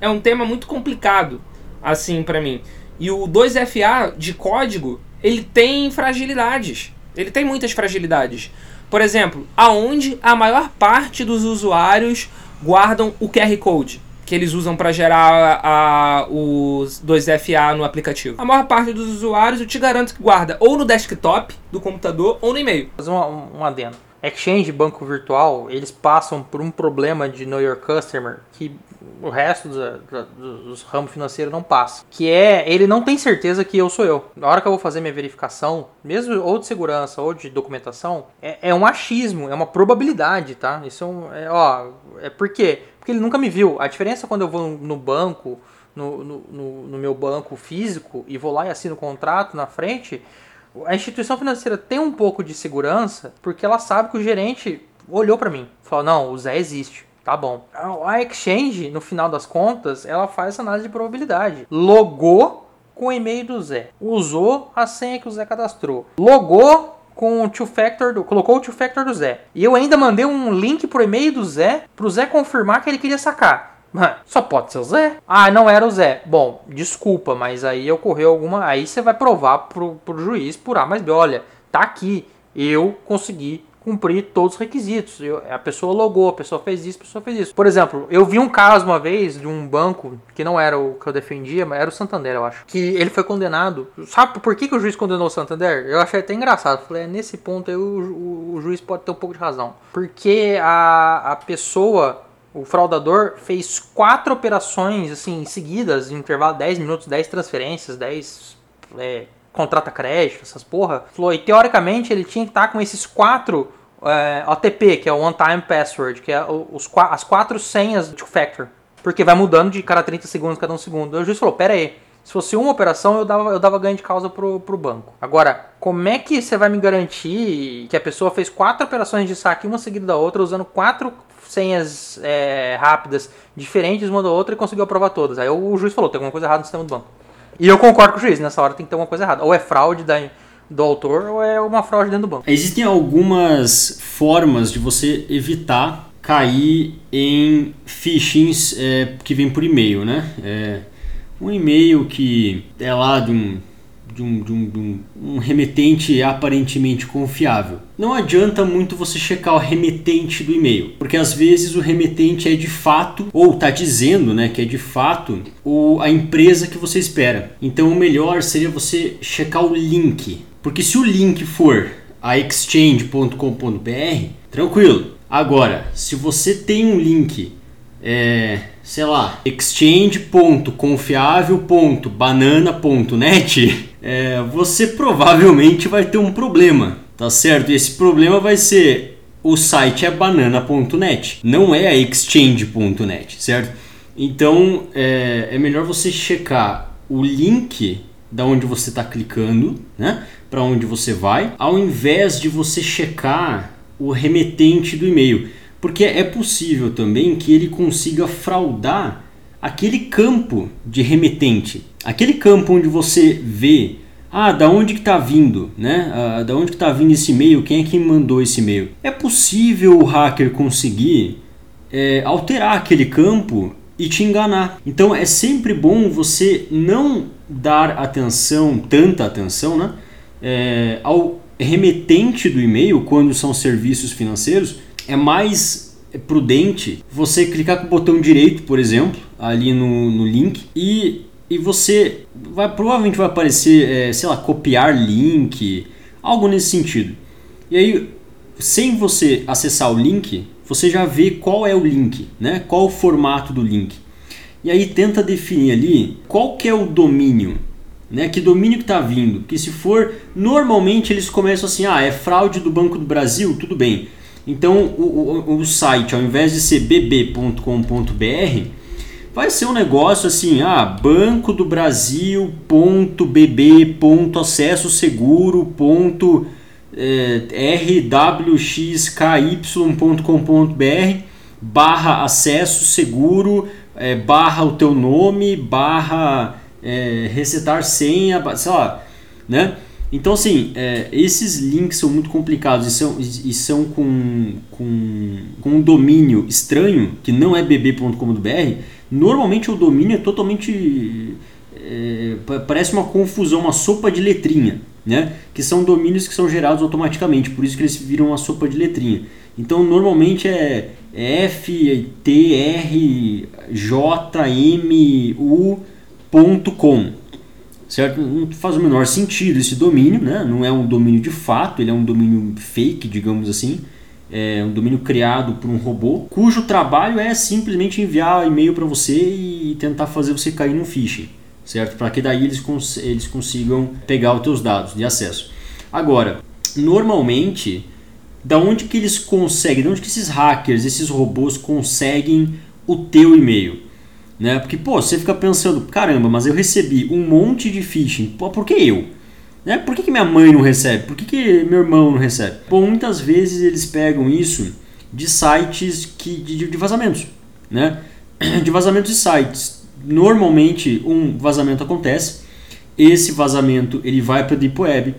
É um tema muito complicado, assim, para mim. E o 2FA de código, ele tem fragilidades. Ele tem muitas fragilidades. Por exemplo, aonde a maior parte dos usuários guardam o QR Code que eles usam para gerar a, os 2FA no aplicativo. A maior parte dos usuários, eu te garanto que guarda ou no desktop do computador ou no e-mail. Fazer um, um adendo. Exchange banco virtual, eles passam por um problema de know your customer que o resto dos ramos financeiros não passa. Que é, ele não tem certeza que eu sou eu. Na hora que eu vou fazer minha verificação, mesmo ou de segurança ou de documentação, é, é um achismo, é uma probabilidade, tá? Isso é, um, é ó, é por quê? Porque ele nunca me viu. A diferença quando eu vou no banco, no, no, no, no meu banco físico e vou lá e assino o contrato na frente, a instituição financeira tem um pouco de segurança porque ela sabe que o gerente olhou para mim, falou: "Não, o Zé existe". Tá bom. A Exchange, no final das contas, ela faz análise de probabilidade. Logou com o e-mail do Zé. Usou a senha que o Zé cadastrou. Logou com o two factor do, colocou o two factor do Zé. E eu ainda mandei um link pro e-mail do Zé pro Zé confirmar que ele queria sacar. Só pode ser o Zé. Ah, não era o Zé. Bom, desculpa, mas aí ocorreu alguma. Aí você vai provar pro, pro juiz por A mais B. Olha, tá aqui. Eu consegui cumprir todos os requisitos. Eu, a pessoa logou, a pessoa fez isso, a pessoa fez isso. Por exemplo, eu vi um caso uma vez de um banco que não era o que eu defendia, mas era o Santander, eu acho. Que ele foi condenado. Sabe por que, que o juiz condenou o Santander? Eu achei até engraçado. Falei, é, nesse ponto aí o, o, o, juiz pode ter um pouco de razão. Porque a, a pessoa. O fraudador fez quatro operações assim seguidas, em intervalo 10 minutos, 10 transferências, 10 é, contrata crédito, essas porra. Falou, e teoricamente ele tinha que estar com esses quatro é, OTP, que é o One Time Password, que é os, as quatro senhas do factor. Porque vai mudando de cada 30 segundos, cada um segundo. o juiz falou, pera aí, se fosse uma operação, eu dava, eu dava ganho de causa pro, pro banco. Agora, como é que você vai me garantir que a pessoa fez quatro operações de saque, uma seguida da outra, usando quatro senhas é, rápidas diferentes uma da outra e conseguiu aprovar todas? Aí o juiz falou, tem alguma coisa errada no sistema do banco. E eu concordo com o juiz, nessa hora tem que ter uma coisa errada. Ou é fraude da, do autor, ou é uma fraude dentro do banco. Existem algumas formas de você evitar cair em phishings é, que vem por e-mail, né? É, um e-mail que é lá de um de um, de um, de um, um remetente aparentemente confiável. Não adianta muito você checar o remetente do e-mail, porque às vezes o remetente é de fato, ou está dizendo né, que é de fato o, a empresa que você espera. Então o melhor seria você checar o link, porque se o link for a exchange.com.br, tranquilo. Agora, se você tem um link, é, sei lá, exchange.confiável.banana.net, é, você provavelmente vai ter um problema, tá certo? E esse problema vai ser o site é banana.net, não é a exchange.net, certo? Então é, é, melhor você checar o link da onde você está clicando, né? Para onde você vai, ao invés de você checar o remetente do e-mail, porque é possível também que ele consiga fraudar aquele campo de remetente, aquele campo onde você vê ah, da onde que está vindo, né? Ah, da onde que está vindo esse e-mail? Quem é que mandou esse e-mail? É possível o hacker conseguir é, alterar aquele campo e te enganar. Então é sempre bom você não dar atenção, tanta atenção, né? É, ao remetente do e-mail quando são serviços financeiros. É mais prudente você clicar com o botão direito, por exemplo, ali no, no link e e você vai provavelmente vai aparecer, é, sei lá, copiar link, algo nesse sentido. E aí, sem você acessar o link, você já vê qual é o link, né? Qual o formato do link. E aí tenta definir ali qual que é o domínio, né? Que domínio que está vindo? Porque se for, normalmente eles começam assim, ah, é fraude do Banco do Brasil, tudo bem. Então o, o, o site, ao invés de ser bb.com.br, vai ser um negócio assim, ah, banco do Brasil ponto bb ponto acesso seguro ponto é, rwxky.com.br barra acesso seguro é, barra o teu nome barra é, resetar senha, sei lá, né? Então, assim, é, esses links são muito complicados e são, e são com, com, com um domínio estranho, que não é bb.com.br, Normalmente o domínio é totalmente. É, parece uma confusão, uma sopa de letrinha, né? Que são domínios que são gerados automaticamente, por isso que eles viram uma sopa de letrinha. Então normalmente é F, T, R, J, M, U.com. Certo? Não faz o menor sentido esse domínio, né? Não é um domínio de fato, ele é um domínio fake, digamos assim é, um domínio criado por um robô, cujo trabalho é simplesmente enviar e-mail para você e tentar fazer você cair no phishing, certo? Para que daí eles, cons eles consigam pegar os teus dados de acesso. Agora, normalmente, da onde que eles conseguem, da onde que esses hackers, esses robôs conseguem o teu e-mail? Né? Porque, pô, você fica pensando, caramba, mas eu recebi um monte de phishing, pô, por que eu? Né? Por que, que minha mãe não recebe? Por que, que meu irmão não recebe? Bom, muitas vezes eles pegam isso de sites que, de, de vazamentos, né? De vazamentos de sites. Normalmente um vazamento acontece, esse vazamento ele vai para a Deep Web,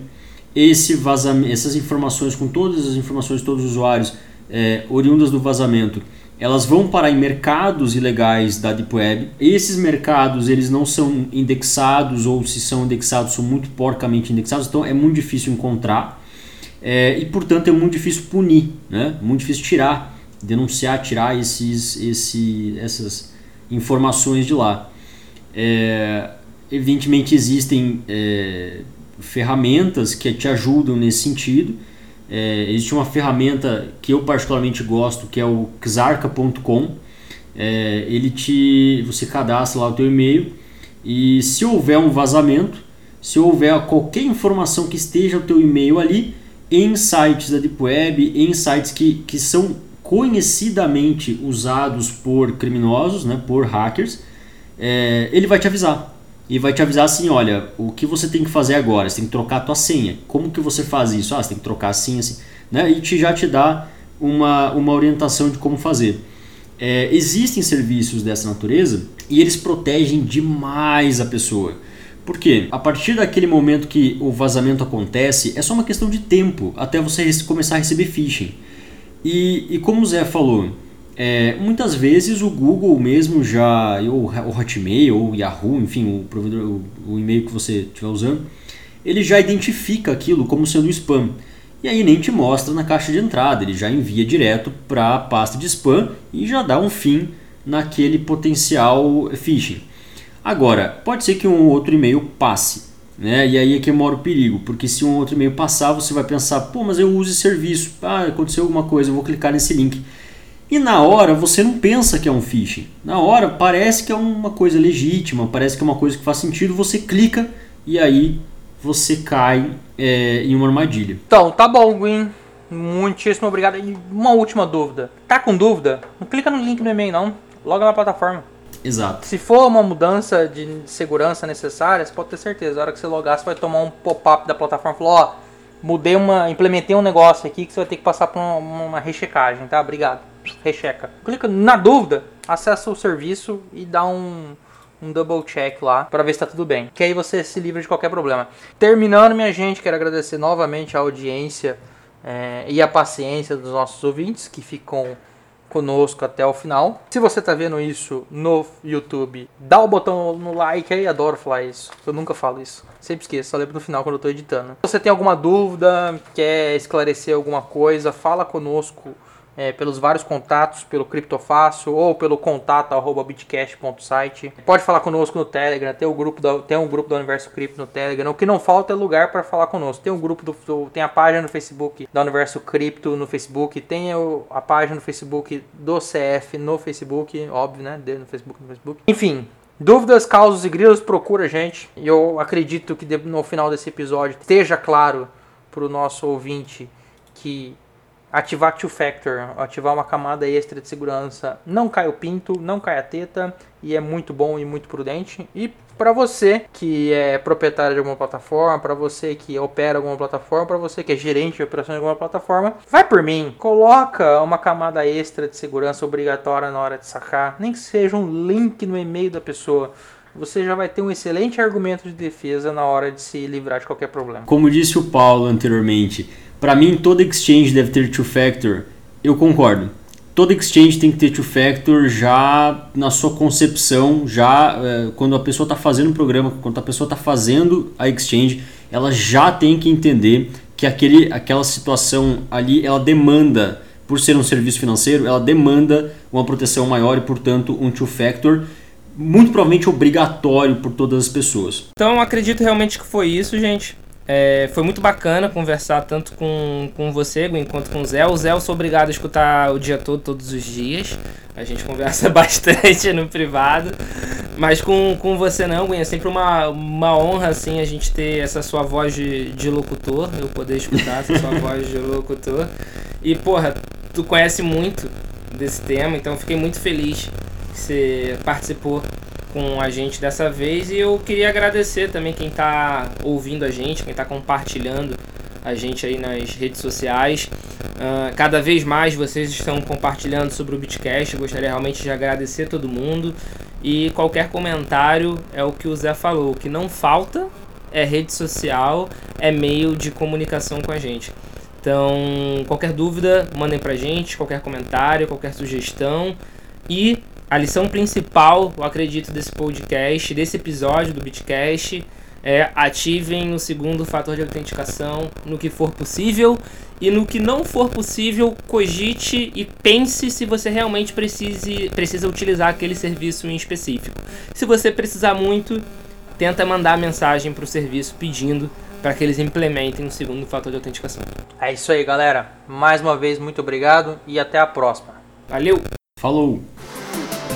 esse vazamento, essas informações com todas as informações de todos os usuários é, oriundas do vazamento, elas vão parar em mercados ilegais da Deep Web. Esses mercados eles não são indexados ou se são indexados são muito porcamente indexados, então é muito difícil encontrar é, e portanto é muito difícil punir, né? Muito difícil tirar, denunciar, tirar esses, esse, essas informações de lá. É, evidentemente existem é, ferramentas que te ajudam nesse sentido. É, existe uma ferramenta que eu particularmente gosto, que é o xarca.com. É, ele te, você cadastra lá o teu e-mail e se houver um vazamento, se houver qualquer informação que esteja no teu e-mail ali, em sites da Deep Web, em sites que, que são conhecidamente usados por criminosos, né, por hackers, é, ele vai te avisar e vai te avisar assim, olha, o que você tem que fazer agora? Você tem que trocar a tua senha. Como que você faz isso? Ah, você tem que trocar assim, assim, né? E te, já te dá uma, uma orientação de como fazer. É, existem serviços dessa natureza e eles protegem demais a pessoa. Por quê? A partir daquele momento que o vazamento acontece, é só uma questão de tempo até você começar a receber phishing. E, e como o Zé falou, é, muitas vezes o Google mesmo já, ou o Hotmail, ou o Yahoo, enfim, o, provedor, o, o e-mail que você estiver usando, ele já identifica aquilo como sendo spam. E aí nem te mostra na caixa de entrada, ele já envia direto para a pasta de spam e já dá um fim naquele potencial phishing. Agora, pode ser que um outro e-mail passe, né? E aí é que mora o perigo, porque se um outro e-mail passar, você vai pensar, pô, mas eu uso esse serviço, ah, aconteceu alguma coisa, eu vou clicar nesse link. E na hora você não pensa que é um phishing. Na hora parece que é uma coisa legítima, parece que é uma coisa que faz sentido, você clica e aí você cai é, em uma armadilha. Então, tá bom, Gwen. Muitíssimo obrigado. E uma última dúvida. Tá com dúvida? Não clica no link no e-mail não. Loga na plataforma. Exato. Se for uma mudança de segurança necessária, você pode ter certeza. Na hora que você logar, você vai tomar um pop-up da plataforma e falar, ó, mudei uma. implementei um negócio aqui que você vai ter que passar por uma, uma rechecagem, tá? Obrigado recheca. Clica na dúvida, acessa o serviço e dá um, um double check lá para ver se tá tudo bem. Que aí você se livra de qualquer problema. Terminando, minha gente, quero agradecer novamente a audiência é, e a paciência dos nossos ouvintes que ficam conosco até o final. Se você tá vendo isso no YouTube, dá o botão no like aí, adoro falar isso. Eu nunca falo isso. Sempre esqueço, só lembro no final quando eu tô editando. Se você tem alguma dúvida, quer esclarecer alguma coisa, fala conosco é, pelos vários contatos, pelo Criptofácil ou pelo contato arroba bitcash.site. Pode falar conosco no Telegram, tem, o grupo da, tem um grupo do Universo Cripto no Telegram. O que não falta é lugar para falar conosco. Tem um grupo do, do, tem a página no Facebook da Universo Cripto no Facebook, tem o, a página no Facebook do CF no Facebook, óbvio, né? No Facebook, no Facebook. Enfim, Dúvidas, causos e grilos, procura a gente. E eu acredito que no final desse episódio esteja claro para o nosso ouvinte que ativar Two Factor, ativar uma camada extra de segurança, não cai o pinto, não cai a teta e é muito bom e muito prudente. E para você que é proprietário de alguma plataforma, para você que opera alguma plataforma, para você que é gerente de operação de alguma plataforma, vai por mim, coloca uma camada extra de segurança obrigatória na hora de sacar, nem que seja um link no e-mail da pessoa você já vai ter um excelente argumento de defesa na hora de se livrar de qualquer problema. Como disse o Paulo anteriormente, para mim, toda exchange deve ter two-factor. Eu concordo. Toda exchange tem que ter two-factor já na sua concepção, já é, quando a pessoa está fazendo o programa, quando a pessoa está fazendo a exchange, ela já tem que entender que aquele, aquela situação ali, ela demanda, por ser um serviço financeiro, ela demanda uma proteção maior e, portanto, um two-factor muito provavelmente obrigatório por todas as pessoas. Então, acredito realmente que foi isso, gente. É, foi muito bacana conversar tanto com, com você, quanto com o Zé. O Zé eu sou obrigado a escutar o dia todo, todos os dias. A gente conversa bastante no privado. Mas com, com você não, Gwen, é sempre uma, uma honra assim a gente ter essa sua voz de, de locutor, eu poder escutar essa sua voz de locutor. E porra, tu conhece muito desse tema, então fiquei muito feliz que você participou com a gente dessa vez. E eu queria agradecer também quem está ouvindo a gente, quem está compartilhando a gente aí nas redes sociais. Uh, cada vez mais vocês estão compartilhando sobre o Bitcast. Eu gostaria realmente de agradecer todo mundo. E qualquer comentário é o que o Zé falou, que não falta é rede social, é meio de comunicação com a gente. Então, qualquer dúvida, mandem pra gente, qualquer comentário, qualquer sugestão. E a lição principal, eu acredito, desse podcast, desse episódio do Bitcast, é ativem o segundo fator de autenticação no que for possível e no que não for possível, cogite e pense se você realmente precise, precisa utilizar aquele serviço em específico. Se você precisar muito, tenta mandar mensagem para o serviço pedindo para que eles implementem um segundo fator de autenticação. É isso aí, galera. Mais uma vez, muito obrigado e até a próxima. Valeu! Falou!